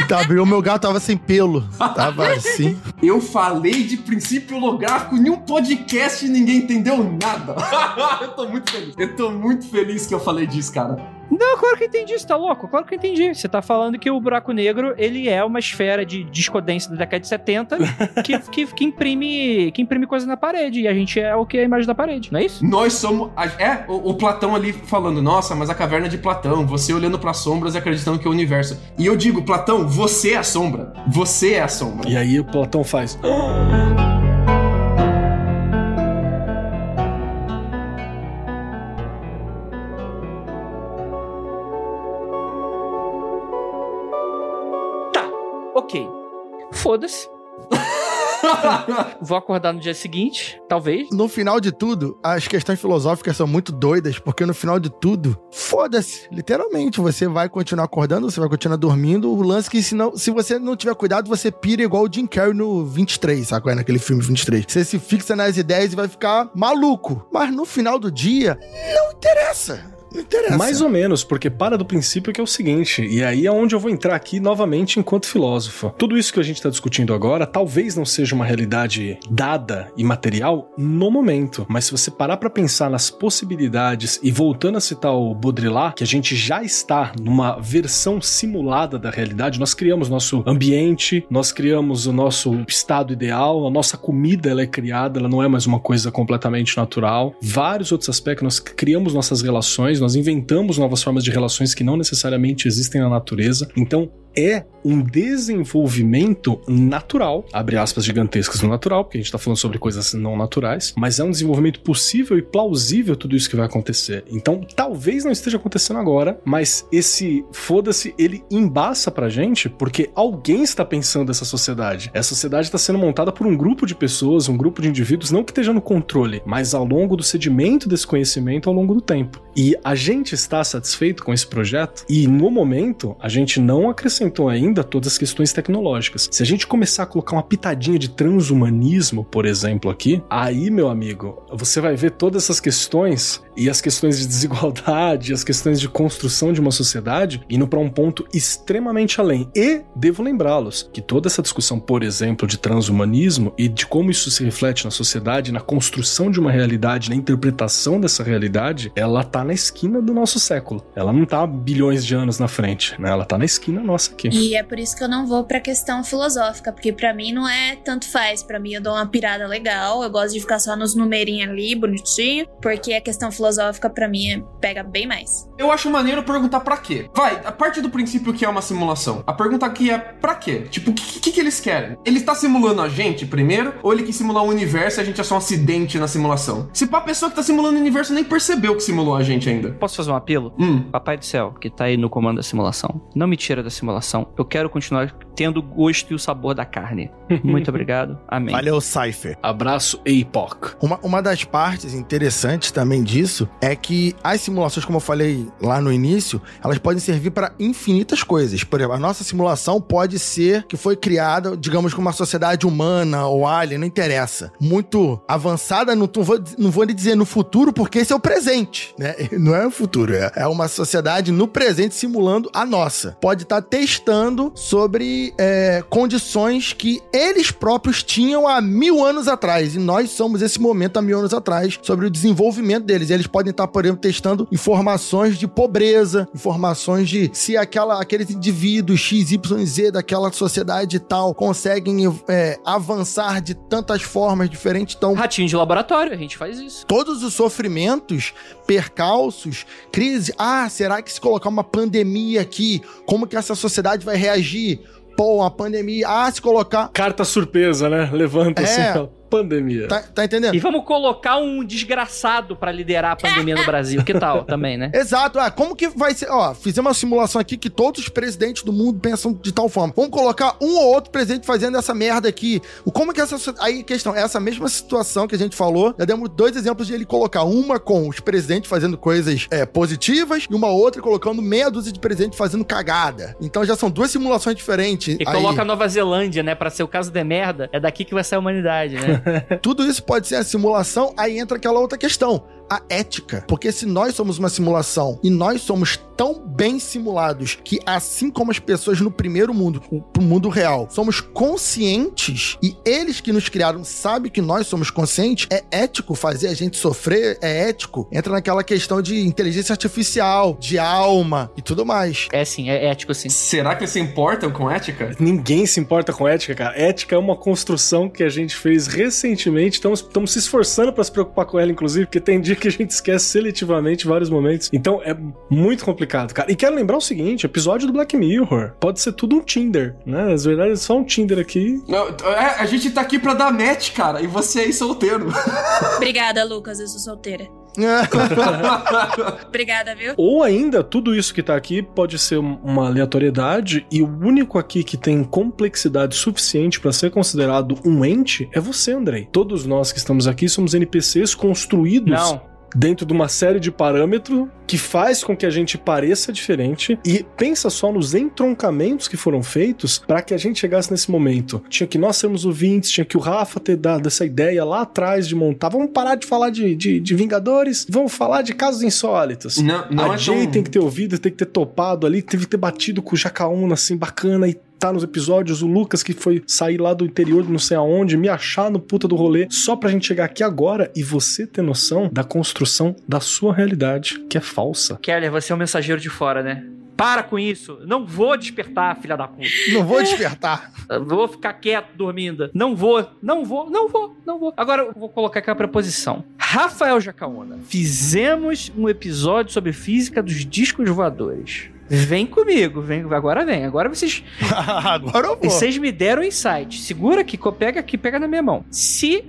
Então, abriu, meu gato tava sem pelo. Tava assim. Eu falei de princípio holográfico em um podcast e ninguém entendeu nada. eu tô muito feliz. Eu tô muito feliz que eu falei disso, cara. Não, claro que eu entendi, você tá louco? Claro que eu entendi. Você tá falando que o buraco negro, ele é uma esfera de discodência da década de 70 que, que, que imprime que imprime coisa na parede. E a gente é o que é a imagem da parede, não é isso? Nós somos. a- É, o, o Platão ali falando, nossa, mas a caverna de Platão, você olhando pras sombras e acreditando que é o universo. E eu digo, Platão, você é a sombra. Você é a sombra. E aí o Platão faz. ok. Foda-se. Vou acordar no dia seguinte, talvez. No final de tudo, as questões filosóficas são muito doidas, porque no final de tudo, foda-se. Literalmente, você vai continuar acordando, você vai continuar dormindo. O lance que se, não, se você não tiver cuidado, você pira igual o Jim Carrey no 23, sabe? é? Naquele filme 23. Você se fixa nas ideias e vai ficar maluco. Mas no final do dia, não interessa. Interessa. Mais ou menos, porque para do princípio que é o seguinte, e aí é onde eu vou entrar aqui novamente enquanto filósofo. Tudo isso que a gente está discutindo agora talvez não seja uma realidade dada e material no momento, mas se você parar para pensar nas possibilidades e voltando a citar o Baudrillard, que a gente já está numa versão simulada da realidade, nós criamos nosso ambiente, nós criamos o nosso estado ideal, a nossa comida ela é criada, ela não é mais uma coisa completamente natural. Vários outros aspectos, nós criamos nossas relações, nós inventamos novas formas de relações que não necessariamente existem na natureza. Então, é um desenvolvimento natural, abre aspas gigantescas no natural, porque a gente tá falando sobre coisas não naturais, mas é um desenvolvimento possível e plausível tudo isso que vai acontecer. Então, talvez não esteja acontecendo agora, mas esse foda-se, ele embaça pra gente porque alguém está pensando essa sociedade. Essa sociedade está sendo montada por um grupo de pessoas, um grupo de indivíduos, não que esteja no controle, mas ao longo do sedimento desse conhecimento ao longo do tempo. E a gente está satisfeito com esse projeto e no momento a gente não acrescentou ainda todas as questões tecnológicas. Se a gente começar a colocar uma pitadinha de transhumanismo, por exemplo, aqui, aí, meu amigo, você vai ver todas essas questões e as questões de desigualdade, as questões de construção de uma sociedade indo para um ponto extremamente além. E devo lembrá-los que toda essa discussão, por exemplo, de transhumanismo e de como isso se reflete na sociedade, na construção de uma realidade, na interpretação dessa realidade, ela tá na esquina do nosso século. Ela não tá bilhões de anos na frente, né? Ela tá na esquina nossa aqui. E é por isso que eu não vou pra questão filosófica, porque pra mim não é tanto faz. Pra mim eu dou uma pirada legal, eu gosto de ficar só nos numerinhos ali, bonitinho, porque a questão filosófica pra mim é- pega bem mais. Eu acho maneiro perguntar pra quê. Vai, a parte do princípio que é uma simulação. A pergunta aqui é pra quê? Tipo, o que, que, que eles querem? Ele tá simulando a gente primeiro? Ou ele quer simular o universo e a gente é só um acidente na simulação? Se pá, a pessoa que tá simulando o universo nem percebeu que simulou a gente ainda. Posso fazer um apelo? Hum. Papai do céu, que tá aí no comando da simulação, não me tira da simulação. Eu quero continuar tendo o gosto e o sabor da carne. Muito obrigado. Amém. Valeu, Cypher. Abraço, Epoch. Uma, uma das partes interessantes também disso é que as simulações, como eu falei lá no início, elas podem servir para infinitas coisas. Por exemplo, a nossa simulação pode ser que foi criada, digamos, com uma sociedade humana ou alien, não interessa. Muito avançada, não, vou, não vou lhe dizer no futuro, porque esse é o presente, né? Não é o futuro, é, é uma sociedade no presente simulando a nossa. Pode estar testando sobre é, condições que eles próprios tinham há mil anos atrás. E nós somos esse momento há mil anos atrás sobre o desenvolvimento deles. E eles podem estar, por exemplo, testando informações de pobreza, informações de se aquela, aqueles indivíduos XYZ daquela sociedade tal conseguem é, avançar de tantas formas diferentes. Então, Ratinho de laboratório, a gente faz isso. todos os sofrimentos, percalços, crise. Ah, será que se colocar uma pandemia aqui, como que essa sociedade vai reagir? Pô, uma pandemia. Ah, se colocar. Carta surpresa, né? Levanta assim, É. ó, pandemia. Tá, tá entendendo? E vamos colocar um desgraçado pra liderar a pandemia no Brasil. Que tal também, né? Exato, ah, como que vai ser? Ó, fizemos uma simulação aqui que todos os presidentes do mundo pensam de tal forma. Vamos colocar um ou outro presidente fazendo essa merda aqui. O como que essa. Aí, questão, essa mesma situação que a gente falou, já demos dois exemplos de ele colocar uma com os presidentes fazendo coisas é, positivas e uma outra colocando meia dúzia de presidentes fazendo cagada. Então já são duas simulações diferentes. E Aí, coloca a Nova Zelândia, né? Pra ser o caso de merda, é daqui que vai sair a humanidade, né? Tudo isso pode ser a simulação, aí entra aquela outra questão. A ética. Porque se nós somos uma simulação e nós somos tão bem simulados que, assim como as pessoas no primeiro mundo, o- pro mundo real, somos conscientes e eles que nos criaram sabem que nós somos conscientes, é ético fazer a gente sofrer? É ético? Entra naquela questão de inteligência artificial, de alma e tudo mais. é sim, é ético sim. Será que eles se importam com ética? Ninguém se importa com ética, cara. Ética é uma construção que a gente fez recentemente. Estamos, estamos se esforçando pra se preocupar com ela, inclusive, porque tem dia que a gente esquece seletivamente em vários momentos. Então é muito complicado, cara. E quero lembrar o seguinte: episódio do Black Mirror pode ser tudo um Tinder, né? Às verdade é só um Tinder aqui. Não, é, a gente tá aqui pra dar match, cara, e você aí solteiro. Obrigada, Lucas, eu sou solteira. Obrigada, viu? Ou ainda, tudo isso que tá aqui pode ser um- uma aleatoriedade e o único aqui que tem complexidade suficiente pra ser considerado um ente é você, Andrei. Todos nós que estamos aqui somos NPCs construídos Não. Dentro de uma série de parâmetros que faz com que a gente pareça diferente e pensa só nos entroncamentos que foram feitos para que a gente chegasse nesse momento. Tinha que nós sermos ouvintes, tinha que o Rafa ter dado essa ideia lá atrás de montar. Vamos parar de falar de, de, de Vingadores, vamos falar de casos insólitos. Não, não a é Jay tão... tem que ter ouvido, tem que ter topado ali, teve que ter batido com o Jacaúna assim, bacana e tá nos episódios, o Lucas que foi sair lá do interior de não sei aonde, me achar no puta do rolê, só pra gente chegar aqui agora e você ter noção da construção da sua realidade, que é falsa. Keller, você é um mensageiro de fora, né? Para com isso. Não vou despertar, filha da puta. Não vou despertar. Eu Vou ficar quieto dormindo. Não vou, não vou, não vou, não vou. Agora eu vou colocar aqui a preposição. Rafael Jacaúna. Fizemos um episódio sobre física dos discos voadores. Vem comigo, vem, agora vem. Agora vocês, Agora eu vou. vocês me deram insight. Segura aqui, pega aqui, pega na minha mão. Se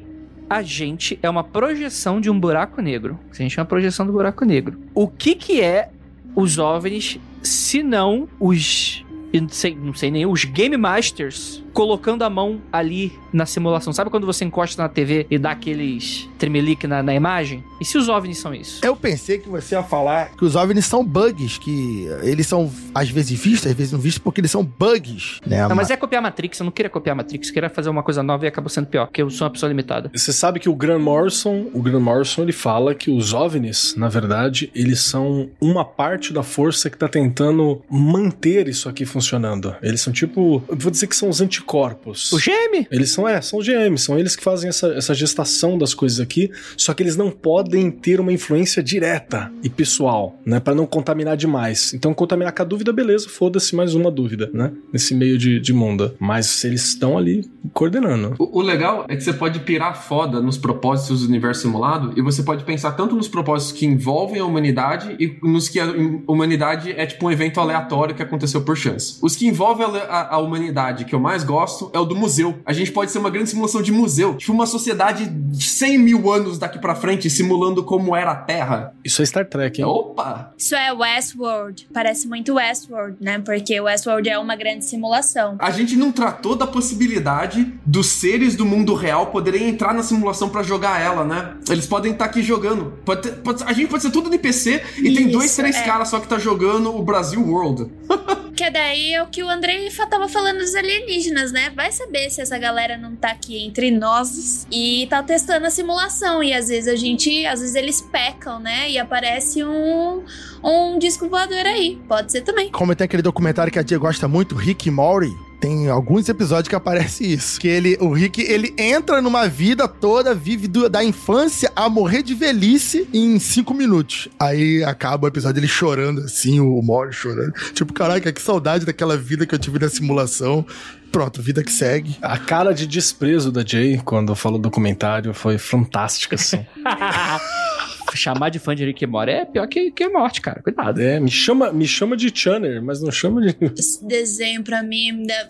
a gente é uma projeção de um buraco negro, se a gente é uma projeção do buraco negro, o que que é os OVNIs se não os não sei, não sei nem os Game Masters colocando a mão ali na simulação. Sabe quando você encosta na TV e dá aqueles tremelique na, na imagem? E se os OVNIs são isso? Eu pensei que você ia falar que os OVNIs são bugs, que eles são às vezes vistos, às vezes não vistos, porque eles são bugs, né? Não, mas é copiar a Matrix. Eu não queria copiar a Matrix. Eu queria fazer uma coisa nova e acabou sendo pior, porque eu sou uma pessoa limitada. Você sabe que o Grant Morrison, o Grant Morrison, ele fala que os OVNIs, na verdade, eles são uma parte da força que tá tentando manter isso aqui funcionando. Eles são tipo, eu vou dizer que são os anticorpos. O GM? Eles são, é, são GMs, são eles que fazem essa, essa gestação das coisas aqui, só que eles não podem ter uma influência direta e pessoal, né, Pra não contaminar demais. Então, contaminar com a dúvida, beleza, foda-se mais uma dúvida, né, nesse meio de, de mundo. Mas eles estão ali coordenando. O, o legal é que você pode pirar foda nos propósitos do universo simulado e você pode pensar tanto nos propósitos que envolvem a humanidade e nos que a hum- humanidade é tipo um evento aleatório que aconteceu por chance. Os que envolvem a, a- a humanidade que eu mais gosto gosto é o do museu. A gente pode ser uma grande simulação de museu. Tipo, uma sociedade de 100 mil anos daqui pra frente, simulando como era a Terra. Isso é Star Trek, hein? Opa! Isso é Westworld. Parece muito Westworld, né? Porque Westworld é uma grande simulação. A gente não tratou da possibilidade dos seres do mundo real poderem entrar na simulação pra jogar ela, né? Eles podem estar aqui jogando. Pode ter- pode- a gente pode ser tudo de PC e tem Isso, dois, três é. caras só que tá jogando o Brasil World. Que daí é o que o Andrei tava falando dos alienígenas, né? Vai saber se essa galera não tá aqui entre nós e tá testando a simulação. E às vezes a gente, às vezes eles pecam, né? E aparece um, um disco voador aí. Pode ser também. Como tem aquele documentário que a Tia gosta muito, Rick Morty, tem alguns episódios que aparece isso. Que ele, o Rick, ele entra numa vida toda, vive do- da infância a morrer de velhice em cinco minutos. Aí acaba o episódio ele chorando assim, o Morty chorando. Tipo, caraca, que saudade daquela vida que eu tive na simulação. Pronto, vida que segue. A cara de desprezo da Jay quando falou do documentário foi fantástica, assim. Chamar de fã de Rick e Morty é pior que, que morte, cara. Cuidado. é, me chama, me chama de Channer, mas não chama de. Esse desenho pra mim, dá-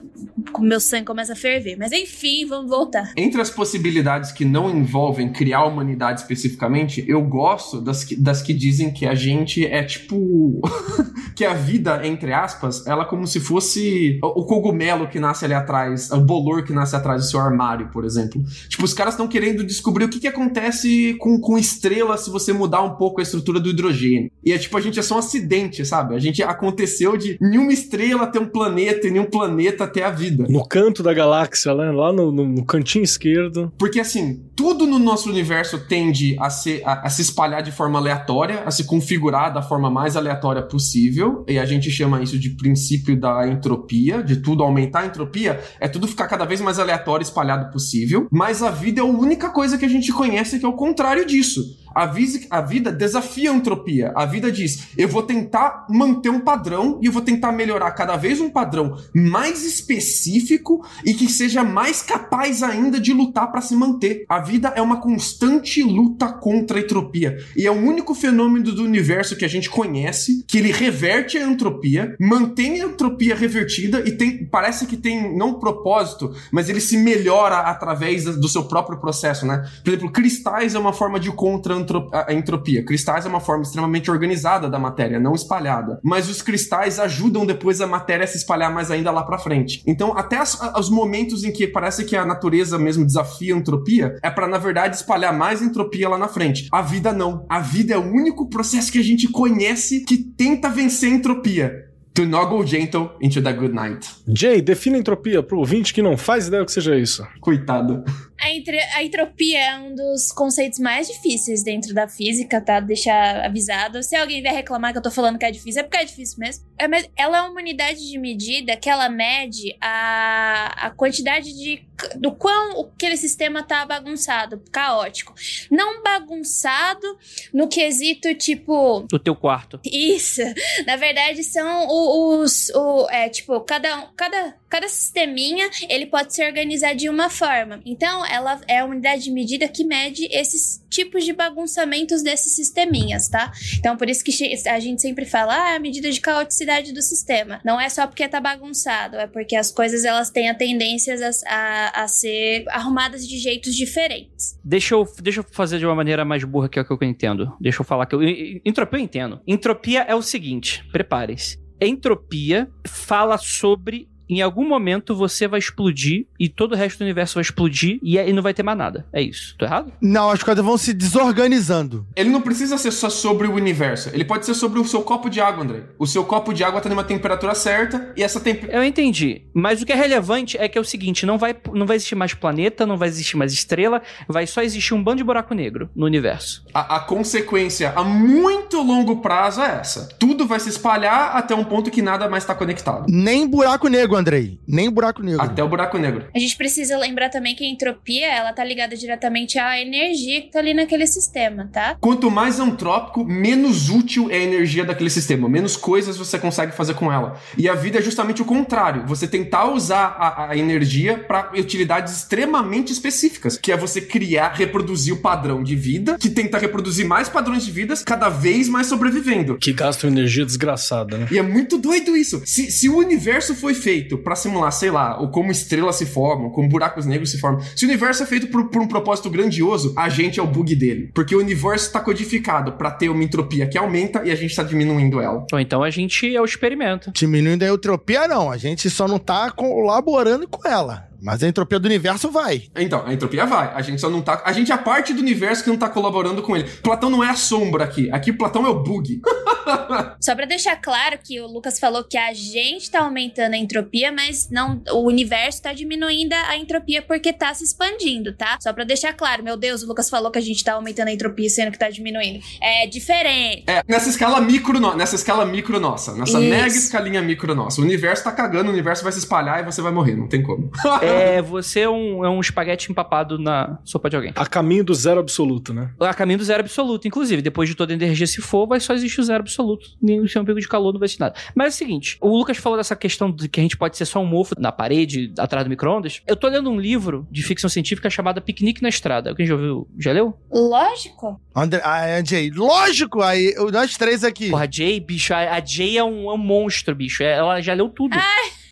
meu sangue começa a ferver. Mas enfim, vamos voltar. Entre as possibilidades que não envolvem criar a humanidade especificamente, eu gosto das que, das que dizem que a gente é tipo. que a vida, entre aspas, ela é como se fosse o o cogumelo que nasce ali atrás, o bolor que nasce atrás do seu armário, por exemplo. Tipo, os caras estão querendo descobrir o que, que acontece com, com estrela se você mudar um pouco a estrutura do hidrogênio. E é tipo, a gente é só um acidente, sabe? A gente aconteceu de nenhuma estrela ter um planeta e nenhum planeta ter a vida. No canto da galáxia, né? lá no, no- no cantinho esquerdo. Porque assim, tudo no nosso universo tende a, ser, a, a se espalhar de forma aleatória, a se configurar da forma mais aleatória possível. E a gente chama isso de princípio da entropia, de tudo aumentar a entropia, é tudo ficar cada vez mais aleatório, espalhado possível. Mas a vida é a única coisa que a gente conhece que é o contrário disso. A, vis- a vida desafia a entropia. A vida diz: eu vou tentar manter um padrão e eu vou tentar melhorar cada vez um padrão mais específico e que seja mais capaz ainda de lutar para se manter. A vida é uma constante luta contra a entropia e é o único fenômeno do universo que a gente conhece que ele reverte a entropia, mantém a entropia revertida e tem parece que tem não propósito, mas ele se melhora através do seu próprio processo, né? Por exemplo, cristais é uma forma de contra a a entropia. Cristais é uma forma extremamente organizada da matéria, não espalhada. Mas os cristais ajudam depois a matéria a se espalhar mais ainda lá pra frente. Então, até as- os momentos em que parece que a natureza mesmo desafia a entropia, é pra na verdade espalhar mais entropia lá na frente. A vida não. A vida é o único processo que a gente conhece que tenta vencer a entropia. To not go gentle into the good night. Jay, defina entropia pro ouvinte que não faz ideia do que seja isso. Coitado. A, a entropia é um dos conceitos mais difíceis dentro da física, tá? Deixar avisado. Se alguém vier reclamar que eu tô falando que é difícil, é porque é difícil mesmo. É, mas ela é uma unidade de medida que ela mede a, a quantidade de. do quão aquele sistema tá bagunçado, caótico. Não bagunçado no quesito tipo. Do teu quarto. Isso. Na verdade, são o- os. O, é, tipo, cada, um- cada, cada sisteminha ele pode se organizar de uma forma. Então, ela é a unidade de medida que mede esses tipos de bagunçamentos desses sisteminhas, tá? Então, por isso que a gente sempre fala, ah, a medida de caoticidade do sistema. Não é só porque tá bagunçado, é porque as coisas elas têm a tendência a, a, a ser arrumadas de jeitos diferentes. Deixa eu, deixa eu fazer de uma maneira mais burra que é o que eu entendo. Deixa eu falar que eu. Entropia eu entendo. Entropia é o seguinte: preparem-se. Entropia fala sobre. Em algum momento você vai explodir e todo o resto do universo vai explodir e aí não vai ter mais nada. É isso. Tô errado? Não, as coisas vão se desorganizando. Ele não precisa ser só sobre o universo. Ele pode ser sobre o seu copo de água, André. O seu copo de água tá numa temperatura certa e essa temperatura. Eu entendi. Mas o que é relevante é que é o seguinte: não vai, não vai existir mais planeta, não vai existir mais estrela, vai só existir um bando de buraco negro no universo. A, a consequência a muito longo prazo é essa. Tudo vai se espalhar até um ponto que nada mais tá conectado. Nem buraco negro, Andrei. Nem buraco negro. Até o buraco negro. A gente precisa lembrar também que a entropia, ela tá ligada diretamente à energia que tá ali naquele sistema, tá? Quanto mais antrópico, menos útil é a energia daquele sistema, menos coisas você consegue fazer com ela. E a vida é justamente o contrário. Você tentar usar a, a energia para utilidades extremamente específicas, que é você criar, reproduzir o padrão de vida, que tenta reproduzir mais padrões de vidas, cada vez mais sobrevivendo. Que gasta energia desgraçada, né? E é muito doido isso. Se, se o universo foi feito feito pra simular, sei lá, o como estrelas se formam, como buracos negros se formam, se o universo é feito por, por um propósito grandioso, a gente é o bug dele. Porque o universo tá codificado pra ter uma entropia que aumenta e a gente tá diminuindo ela. Ou então a gente é o experimento. Diminuindo a entropia, não. A gente só não tá colaborando com ela. Mas a entropia do universo vai. Então, a entropia vai. A gente só não tá. A gente é a parte do universo que não tá colaborando com ele. Platão não é a sombra aqui. Aqui Platão é o bug. Só pra deixar claro que o Lucas falou que a gente tá aumentando a entropia, mas não o universo tá diminuindo a entropia porque tá se expandindo, tá? Só pra deixar claro. Meu Deus, o Lucas falou que a gente tá aumentando a entropia sendo que tá diminuindo. É diferente. É, nessa escala micro, no- nessa escala micro nossa, nessa Isso. mega escalinha micro nossa. O universo tá cagando, o universo vai se espalhar e você vai morrer, não tem como. É, você é um, é um espaguete empapado na sopa de alguém. A caminho do zero absoluto, né? A caminho do zero absoluto, inclusive. Depois de toda a energia se for, vai só existir o zero absoluto. Nem se é um pico de calor, não vai ser nada. Mas é o seguinte: o Lucas falou dessa questão de que a gente pode ser só um mofo na parede, atrás do micro-ondas. Eu tô lendo um livro de ficção científica chamado Piquenique na Estrada. Alguém já ouviu? Já leu? Lógico. André, ah, Andy, lógico, aí, nós três aqui. Porra, a Jay, bicho, a, a Jay é um, é um monstro, bicho. É- Ela já leu tudo.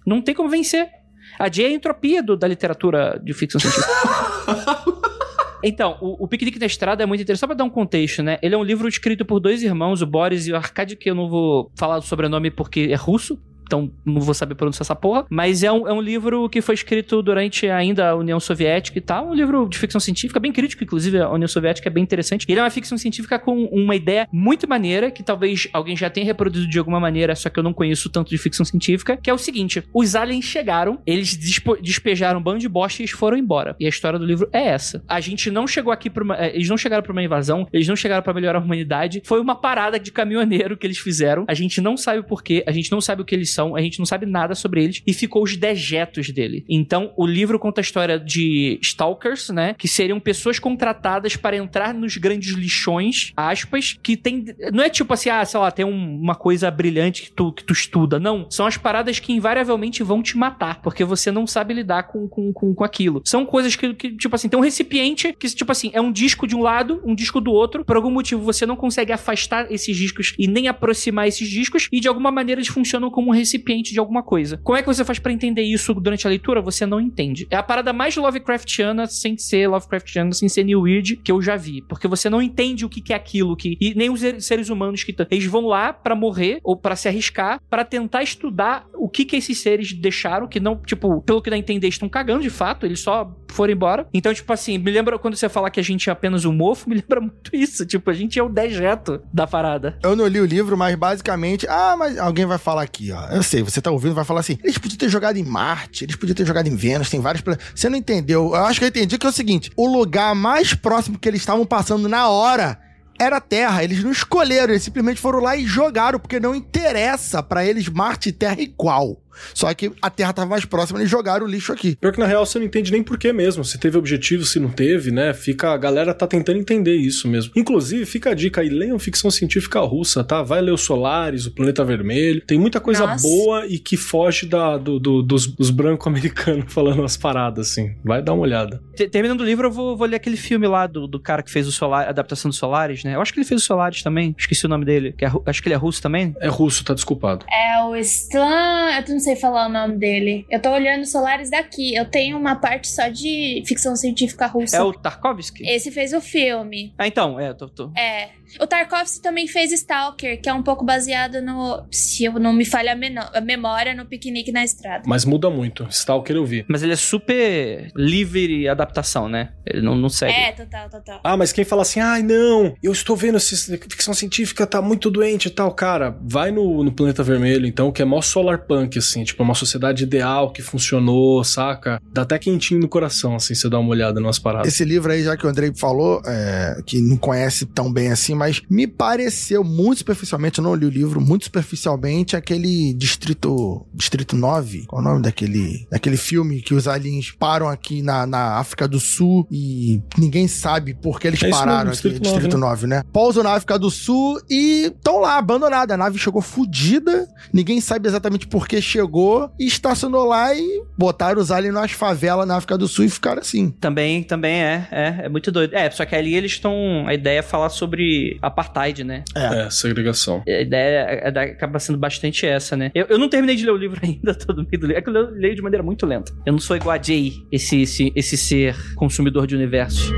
Não tem como vencer. A é a entropia do- da literatura de ficção científica. Então, o, o Piquenique na Estrada é muito interessante. Só pra dar um contexto, né? Ele é um livro escrito por dois irmãos, o Boris e o Arkady, que eu não vou falar o sobrenome porque é russo. Então, não vou saber pronunciar essa porra. Mas é um, é um livro que foi escrito durante ainda a União Soviética e tal. Um livro de ficção científica, bem crítico, inclusive. A União Soviética é bem interessante. Ele é uma ficção científica com uma ideia muito maneira, que talvez alguém já tenha reproduzido de alguma maneira, só que eu não conheço tanto de ficção científica, que é o seguinte: os aliens chegaram, eles despejaram um bando de bosta e eles foram embora. E a história do livro é essa. A gente não chegou aqui pra uma. eh, Eles não chegaram pra uma invasão, eles não chegaram pra melhorar a humanidade. Foi uma parada de caminhoneiro que eles fizeram. A gente não sabe o porquê, a gente não sabe o que eles são, a gente não sabe nada sobre eles. E ficou os dejetos dele. Então, o livro conta a história de stalkers, né? Que seriam pessoas contratadas para entrar nos grandes lixões, aspas, que tem. Não é tipo assim, ah, sei lá, tem um- uma coisa brilhante que tu, que tu estuda. Não. São as paradas que invariavelmente vão te matar, porque você não sabe lidar com, com, com, com aquilo. São coisas que, que, tipo assim, tem um recipiente que, tipo assim, é um disco de um lado, um disco do outro. Por algum motivo, você não consegue afastar esses discos e nem aproximar esses discos, e de alguma maneira eles funcionam como um recipiente de alguma coisa. Como é que você faz pra entender isso durante a leitura? Você não entende. É a parada mais Lovecraftiana, sem ser Lovecraftiana, sem ser New Weird, que eu já vi. Porque você não entende o que é aquilo, que, e nem os ser- seres humanos que. Eles vão lá pra morrer, ou pra se arriscar, pra tentar estudar o que que esses seres deixaram, que não, tipo, pelo que dá a entender, estão cagando de fato, eles só foram embora. Então, tipo assim, me lembra quando você fala que a gente é apenas um mofo, me lembra muito isso. Tipo, a gente é o dejeto da parada. Eu não li o livro, mas basicamente. Ah, mas alguém vai falar aqui, ó. Eu sei, você tá ouvindo, vai falar assim. Eles podiam ter jogado em Marte, eles podiam ter jogado em Vênus, tem vários. Você não entendeu? Eu acho que eu entendi que é o seguinte: o lugar mais próximo que eles estavam passando na hora. Era a Terra, eles não escolheram, eles simplesmente foram lá e jogaram, porque não interessa pra eles Marte e Terra igual. Só que a Terra tava mais próxima, eles jogaram o lixo aqui. Pior que na real você não entende nem por que mesmo. Se teve objetivo, se não teve, né? Fica, a galera tá tentando entender isso mesmo. Inclusive, fica a dica aí, leiam ficção científica russa, tá? Vai ler o Solaris, o Planeta Vermelho. Tem muita coisa Nossa. boa e que foge da, do, do- dos, dos brancos americanos falando umas paradas, assim. Vai dar uma olhada. Te- Terminando o livro, eu vou, vou ler aquele filme lá do, do cara que fez o Solar, a adaptação do Solaris, né? Eu acho que ele fez o Solaris também. Esqueci o nome dele. que é acho que ele é russo também. É russo, tá desculpado. É o Stan. Eu não sei falar o nome dele. Eu tô olhando Solares daqui. Eu tenho uma parte só de ficção científica russa. É o Tarkovsky? Esse fez o filme. Ah, então, é, tô, tô. É. O Tarkovsky também fez Stalker, que é um pouco baseado no. Se eu não me falha a, memória, no piquenique na estrada. Mas muda muito. Stalker eu vi. Mas ele é super livre adaptação, né? Ele não, não segue. É, total, total. Ah, mas quem fala assim, ai não, eu estou vendo essa ficção científica, tá muito doente e tal, cara, vai no, no Planeta Vermelho, então, que é mó solar punk, assim, tipo, uma sociedade ideal que funcionou, saca? Dá até quentinho no coração, assim, você dá uma olhada nas paradas. Esse livro aí, já que o Andrei falou, é, que não conhece tão bem assim, mas me pareceu muito superficialmente, eu não li o livro, muito superficialmente, aquele Distrito Distrito 9, qual é o nome daquele, daquele filme que os aliens param aqui na, na África do Sul e ninguém sabe por que eles É pararam mesmo, aqui, Distrito 9, Distrito 9, né? Pousam na África do Sul e estão lá, abandonados. A nave chegou fodida, ninguém sabe exatamente por que chegou chegou e estacionou lá e botaram os aliens nas favelas na África do Sul e ficaram assim. Também, também é, é, é muito doido. É, só que ali eles estão. A ideia é falar sobre apartheid, né? É, segregação. A ideia é- é- acaba sendo bastante essa, né? Eu, eu não terminei de ler o livro ainda, tô no meio do livro. É que eu leio- leio de maneira muito lenta. Eu não sou igual a Jay, esse, esse, esse ser consumidor de universos.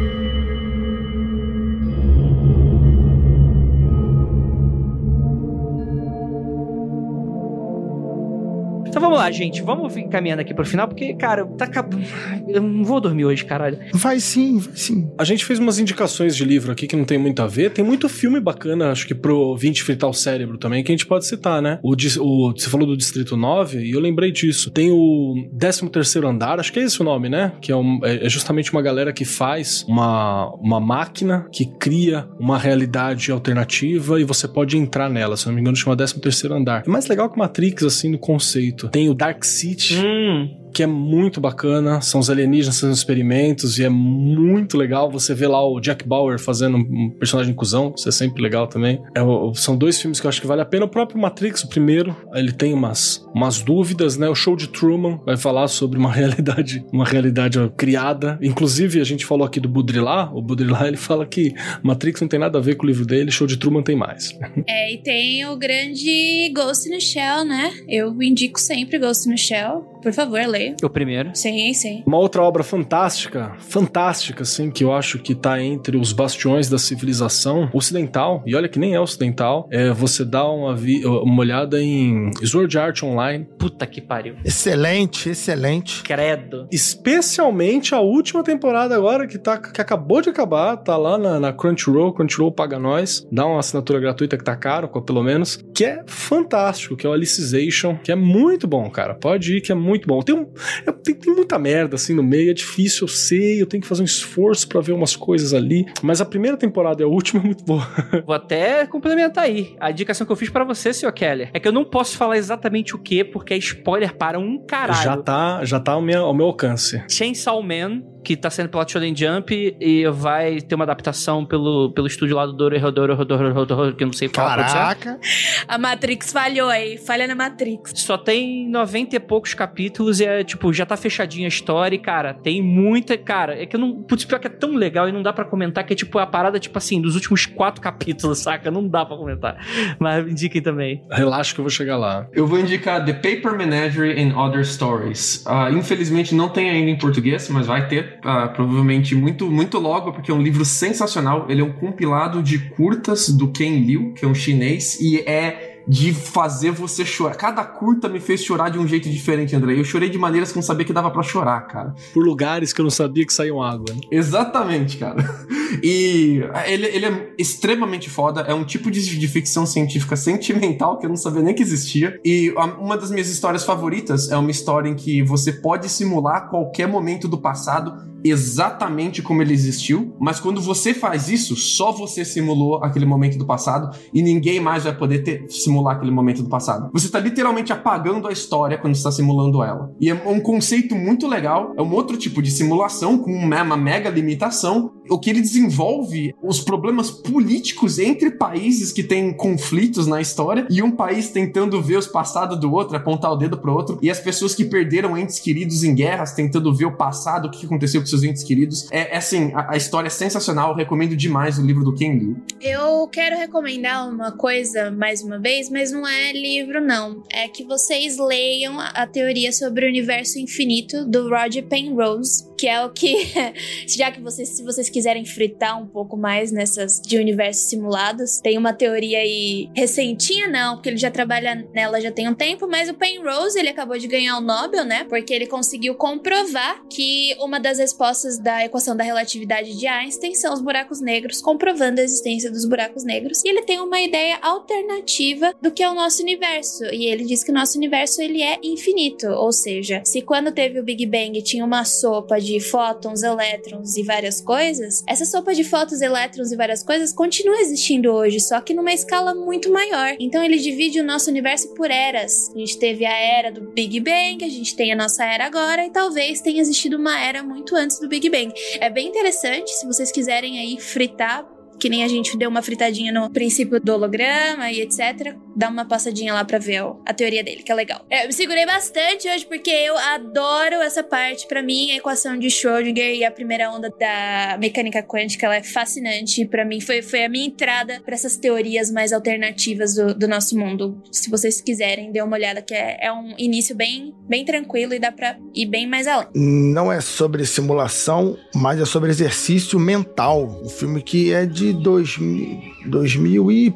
Então vamos lá, gente. Vamos vir caminhando aqui pro final, porque, cara, tá acabando. Eu não vou dormir hoje, caralho. Vai sim, vai sim. A gente fez umas indicações de livro aqui que não tem muito a ver. Tem muito filme bacana, acho que pro ouvinte fritar o cérebro também, que a gente pode citar, né? O, o- você falou do Distrito 9 e eu lembrei disso. Tem o 13º Andar, acho que é esse o nome, né? Que é, um- é- é justamente uma galera que faz uma, uma máquina que cria uma realidade alternativa e você pode entrar nela. Se não me engano, chama 13º Andar. É mais legal que Matrix, assim, no conceito. Tem o Dark City, Hum, que é muito bacana. São os alienígenas fazendo experimentos e é muito legal. Você vê lá o Jack Bauer fazendo um personagem cuzão, isso é sempre legal também. É são dois filmes que eu acho que vale a pena. O próprio Matrix, o primeiro, ele tem umas, umas dúvidas, né? O show de Truman vai falar sobre uma realidade, uma realidade criada. Inclusive, a gente falou aqui do Baudrillard. O Baudrillard, ele fala que Matrix não tem nada a ver com o livro dele, show de Truman tem mais. É, e tem o grande Ghost in the Shell, né? Eu indico sempre Ghost in the Shell. Por favor, leia. o primeiro. Sim, sim. Uma outra obra fantástica, fantástica, assim, que eu acho que tá entre os bastiões da civilização ocidental, e olha que nem é ocidental, é você dá uma, vi- uma olhada em Sword Art Online, Puta que pariu. Excelente, excelente. Credo. especialmente a última temporada agora, que, tá, que acabou de acabar, tá lá na, na Crunchyroll, Crunchyroll paga nós, dá uma assinatura gratuita que tá caro, pelo menos, que é fantástico, que é o Alicization, que é muito bom, cara, pode ir que é muito bom. Tem, um, é- tem, tem muita merda assim no meio, é difícil, eu sei, eu tenho que fazer um esforço pra ver umas coisas ali, mas a primeira temporada e a última é muito boa. Vou até complementar aí. A indicação que eu fiz pra você, Sr. Keller, é que eu não posso falar exatamente o que, porque é spoiler para um caralho. Já tá, já tá ao meu, ao meu alcance. Chainsaw Man, que tá sendo pela Shonen Jump e vai ter uma adaptação pelo, pelo estúdio lá do Doro Rodoro Rodoro Rodoro, que eu não sei falar. Caraca. A Matrix falhou aí. Falha na Matrix. Só tem 90 e poucos capítulos e é, tipo, já tá fechadinha a história e, cara, tem muita. Cara, é que eu não. Putz, pior que é tão legal e não dá pra comentar que é, tipo, a parada, tipo assim, dos últimos quatro capítulos, saca? Não dá pra comentar. Mas indiquem também. Relaxa que eu vou chegar lá. Eu vou indicar The Paper Menagerie and Other Stories. Ah, infelizmente não tem ainda em português, mas vai ter. Ah, provavelmente muito, muito logo, porque é um livro sensacional. Ele é um compilado de curtas do Ken Liu, que é um chinês, e é de fazer você chorar. Cada curta me fez chorar de um jeito diferente, André. Eu chorei de maneiras que eu não sabia que dava pra chorar, cara. Por lugares que eu não sabia que saíam água. né? Exatamente, cara. E ele, ele é extremamente foda. É um tipo de, de ficção científica sentimental que eu não sabia nem que existia. E a- uma das minhas histórias favoritas é uma história em que você pode simular qualquer momento do passado exatamente como ele existiu, mas quando você faz isso, só você simulou aquele momento do passado e ninguém mais vai poder ter, simular aquele momento do passado. Você está literalmente apagando a história quando está simulando ela. E é um conceito muito legal, é um outro tipo de simulação com uma uma mega limitação. O que ele desenvolve os problemas políticos entre países que têm conflitos na história e um país tentando ver os passados do outro, apontar o dedo pro outro, e as pessoas que perderam entes queridos em guerras tentando ver o passado, o que aconteceu com seus entes queridos. É, é assim, a, a história é sensacional, eu recomendo demais o livro do Ken Liu. Eu quero recomendar uma coisa mais uma vez, mas não é livro, não. É que vocês leiam a, teoria sobre o universo infinito do Roger Penrose, que é o que, já que vocês, se vocês quiserem fritar um pouco mais nessas de universos simulados, tem uma teoria aí recentinha, não, porque ele já trabalha nela já tem um tempo, mas o Penrose, ele acabou de ganhar o Nobel, né? Porque ele conseguiu comprovar que uma das respostas da equação da relatividade de Einstein são os buracos negros, comprovando a existência dos buracos negros. E ele tem uma ideia alternativa do que é o nosso universo. E ele diz que o nosso universo ele é infinito, ou seja, se quando teve o Big Bang tinha uma sopa de fótons, elétrons e várias coisas, essa sopa de fótons, elétrons e várias coisas continua existindo hoje, só que numa escala muito maior. Então ele divide o nosso universo por eras. A gente teve a era do Big Bang, a gente tem a nossa era agora e talvez tenha existido uma era muito antes do Big Bang. É bem interessante, se vocês quiserem aí fritar que nem a gente deu uma fritadinha no princípio do holograma e etc. Dá uma passadinha lá pra ver a teoria dele, que é legal. É, eu me segurei bastante hoje porque eu adoro essa parte. Pra mim, a equação de Schrödinger e a primeira onda da mecânica quântica, ela é fascinante. Pra mim, foi, foi a minha entrada pra essas teorias mais alternativas do, do nosso mundo. Se vocês quiserem, dê uma olhada, que é, é um início bem, bem tranquilo e dá pra ir bem mais além. Não é sobre simulação, mas é sobre exercício mental. Um filme que é de 2000, 2000 e...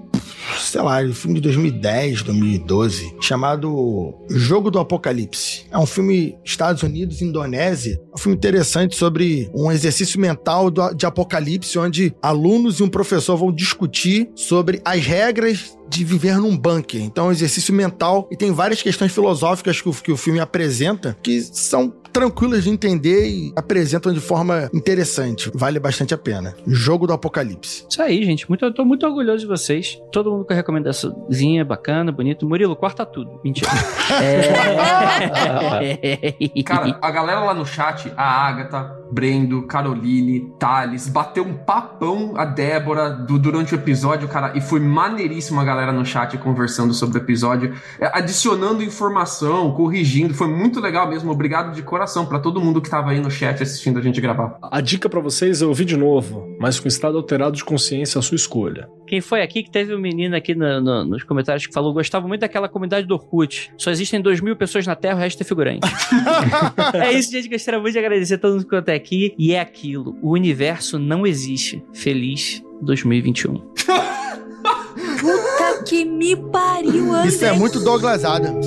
sei lá, um filme de 2010, 2012, chamado Jogo do Apocalipse. É um filme Estados Unidos, Indonésia. É um filme interessante sobre um exercício mental do- de apocalipse, onde alunos e um professor vão discutir sobre as regras de viver num bunker. Então, é um exercício mental e tem várias questões filosóficas que o, que o filme apresenta que são tranquilas de entender e apresentam de forma interessante. Vale bastante a pena. Jogo do Apocalipse. Isso aí, gente. Muito, eu tô muito orgulhoso de vocês. Todo mundo com a recomendaçãozinha bacana, bonito. Murilo, corta tudo. Mentira. É... Cara, a galera lá no chat, a Agatha, Brendo, Caroline, Thales, bateu um papão a Débora do- durante o episódio, cara, e foi maneiríssimo a galera no chat conversando sobre o episódio, é, adicionando informação, corrigindo, foi muito legal mesmo. Obrigado de coração pra todo mundo que tava aí no chat assistindo a gente gravar. A dica pra vocês é ouvir de novo, mas com estado alterado de consciência à sua escolha. Quem foi aqui que teve um menino aqui no- no- nos comentários que falou gostava muito daquela comunidade do Orkut. Só existem 2 mil pessoas na Terra, o resto é figurante. é isso, gente. Gostaria muito de agradecer a todo mundo que ficou até aqui. E é aquilo: o universo não existe. Feliz 2021. Puta que me pariu, André. Isso é muito Douglas Adams.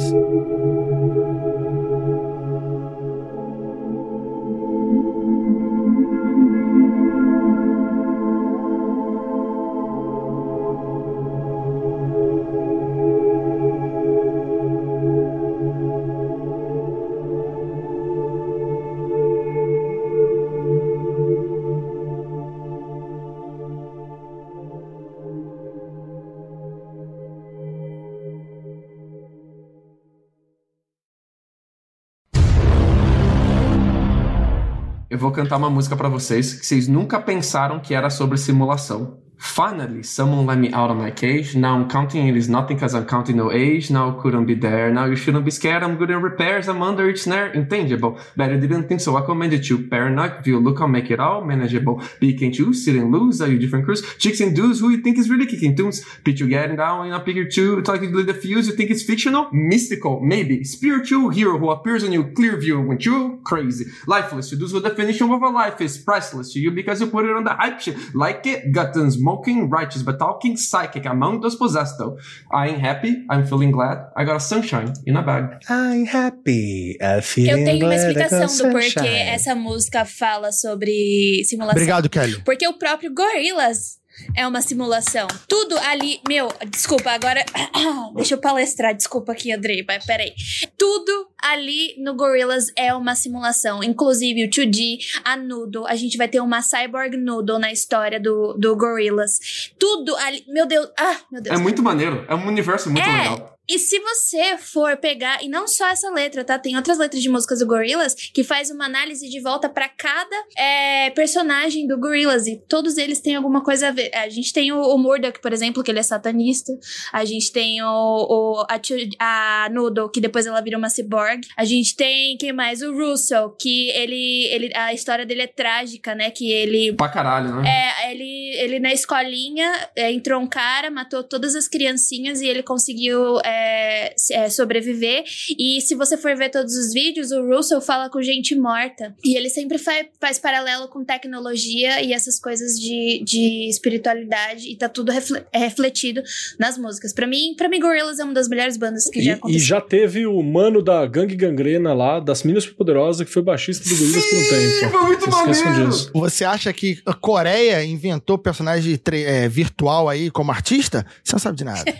Eu vou cantar uma música pra vocês que vocês nunca pensaram que era sobre simulação. Finally, someone let me out of my cage. Now I'm counting it is nothing cause I'm counting no age. Now couldn't be there. Now you shouldn't be scared. I'm good in repairs. I'm under each snare. Intangible. Bet you didn't think so. I commended you. Paranoid view. Look, I'll make it all manageable. Be can't you sit and lose? Are you different crews? Chicks and dudes who you think is really kicking tunes. Pitch you getting down in a picture like you the fuse. You think it's fictional? Mystical. Maybe. Spiritual hero who appears on you. Clear view. When you crazy. Lifeless. To those who definition of a life is priceless to you because you put it on the hype shit. Like it. And smoking righteous, but talking psychic among those possessed though. I ain't happy. I'm feeling glad. I got a sunshine in a bag. I'm happy. I feel Eu tenho uma glad explicação do porquê essa música fala sobre simulação. Obrigado, Kelly. Porque o próprio Gorillaz é uma simulação. Tudo ali. Meu, desculpa, agora. Deixa eu palestrar, desculpa aqui, Andrei, mas peraí. Tudo ali no Gorillaz é uma simulação. Inclusive o 2D, a Noodle. A gente vai ter uma Cyborg Noodle na história do, do Gorillaz. Tudo ali. Meu Deus. Ah, meu Deus. É muito maneiro. É um universo muito É. legal. E se você for pegar, e não só essa letra, tá? Tem outras letras de músicas do Gorillaz que faz uma análise de volta pra cada é, personagem do Gorillaz e todos eles têm alguma coisa a ver. A gente tem o, o Murdoch, por exemplo, que ele é satanista. A gente tem o, o a, a Noodle, que depois ela vira uma cyborg. A gente tem, quem mais? O Russell, que ele, ele a história dele é trágica, né? Que ele Pra caralho, né? é, ele, ele na escolinha é, entrou um cara, matou todas as criancinhas e ele conseguiu é, se- é, sobreviver. E se você for ver todos os vídeos, o Russell fala com gente morta. E ele sempre fa- faz paralelo com tecnologia e essas coisas de, de espiritualidade. E tá tudo é refletido nas músicas. Pra mim, pra mim, Gorillaz é uma das melhores bandas que E, já e aconteceu. já teve o mano da Gangue Gangrena lá, das Minas Poderosas, que foi baixista do Gorillaz por um tempo. Foi muito maneiro. disso. Você acha que a Coreia inventou personagem é, virtual aí como artista? Você não sabe de nada.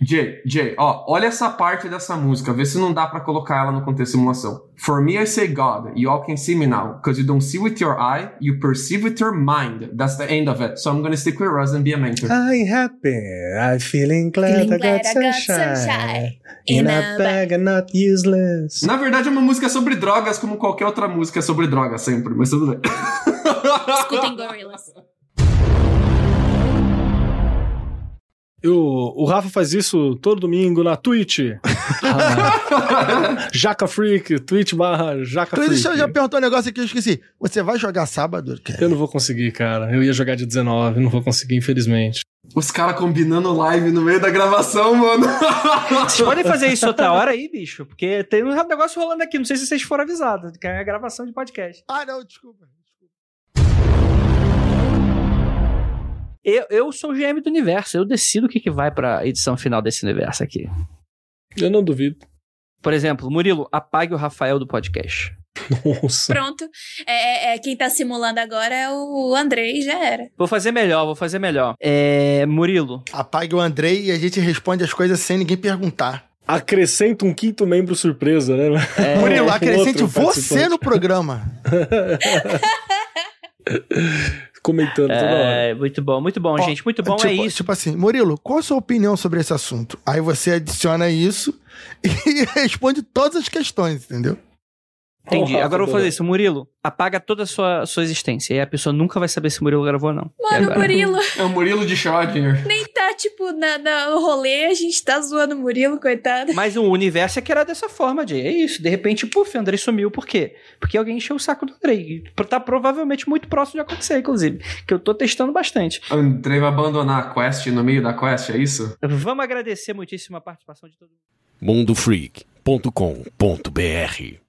Jay, Jay, ó, olha essa parte dessa música, vê se não dá pra colocar ela no contexto de simulação. For me I say God, you all can see me now, cause you don't see with your eye, you perceive with your mind. That's the end of it. So I'm gonna stick with Russ and be a mentor. I'm happy. I'm feeling glad, Feeling I, glad got I got sunshine. sunshine In in a a bag and not useless. Na verdade é uma música sobre drogas, como qualquer outra música sobre drogas sempre, mas tudo bem. Escutem Gorillaz. Eu, o Rafa faz isso todo domingo na Twitch. Ah, Jaca Freak, Twitch barra Jaca Freak. deixa eu já perguntar um negócio aqui que eu esqueci. Você vai jogar sábado? cara? Eu não vou conseguir, cara. Eu ia jogar de 19, não vou conseguir, infelizmente. Os caras combinando live no meio da gravação, mano. Vocês podem fazer isso outra hora aí, bicho? Porque tem um negócio rolando aqui. Não sei se vocês foram avisados. Que é a gravação de podcast. Ah, não, desculpa. Eu, eu sou o GM do universo. Eu decido o que, que vai pra edição final desse universo aqui. Eu não duvido. Por exemplo, Murilo, apague o Rafael do podcast. Nossa. Pronto. É, é- é, quem tá simulando agora é o Andrei, já era. Vou fazer melhor, vou fazer melhor. É. Murilo. Apague o Andrei e a gente responde as coisas sem ninguém perguntar. Acrescenta um quinto membro surpresa, né? É, Murilo, acrescente você no programa. Comentando toda hora. É, muito bom, muito bom, Ó, gente. Muito bom, tipo, é isso. Tipo assim, Murilo, qual a sua opinião sobre esse assunto? Aí você adiciona isso e responde todas as questões, entendeu? Entendi. Agora eu vou fazer isso. Murilo, apaga toda a sua, sua existência. E a pessoa nunca vai saber se o Murilo gravou ou não. Mano, o? Murilo É o Murilo de Schrödinger. nem tá, tipo, na, na- no rolê, a gente tá zoando o Murilo, coitado. Mas o universo é que era dessa forma, Jay. É isso. De repente, puf, o Andrei sumiu. Por quê? Porque alguém encheu o saco do Andrei. Tá provavelmente muito próximo de acontecer, inclusive. Que eu tô testando bastante. Andrei vai abandonar a quest no meio da quest, é isso? Vamos agradecer muitíssimo a participação de todo mundo. mundofreak.com.br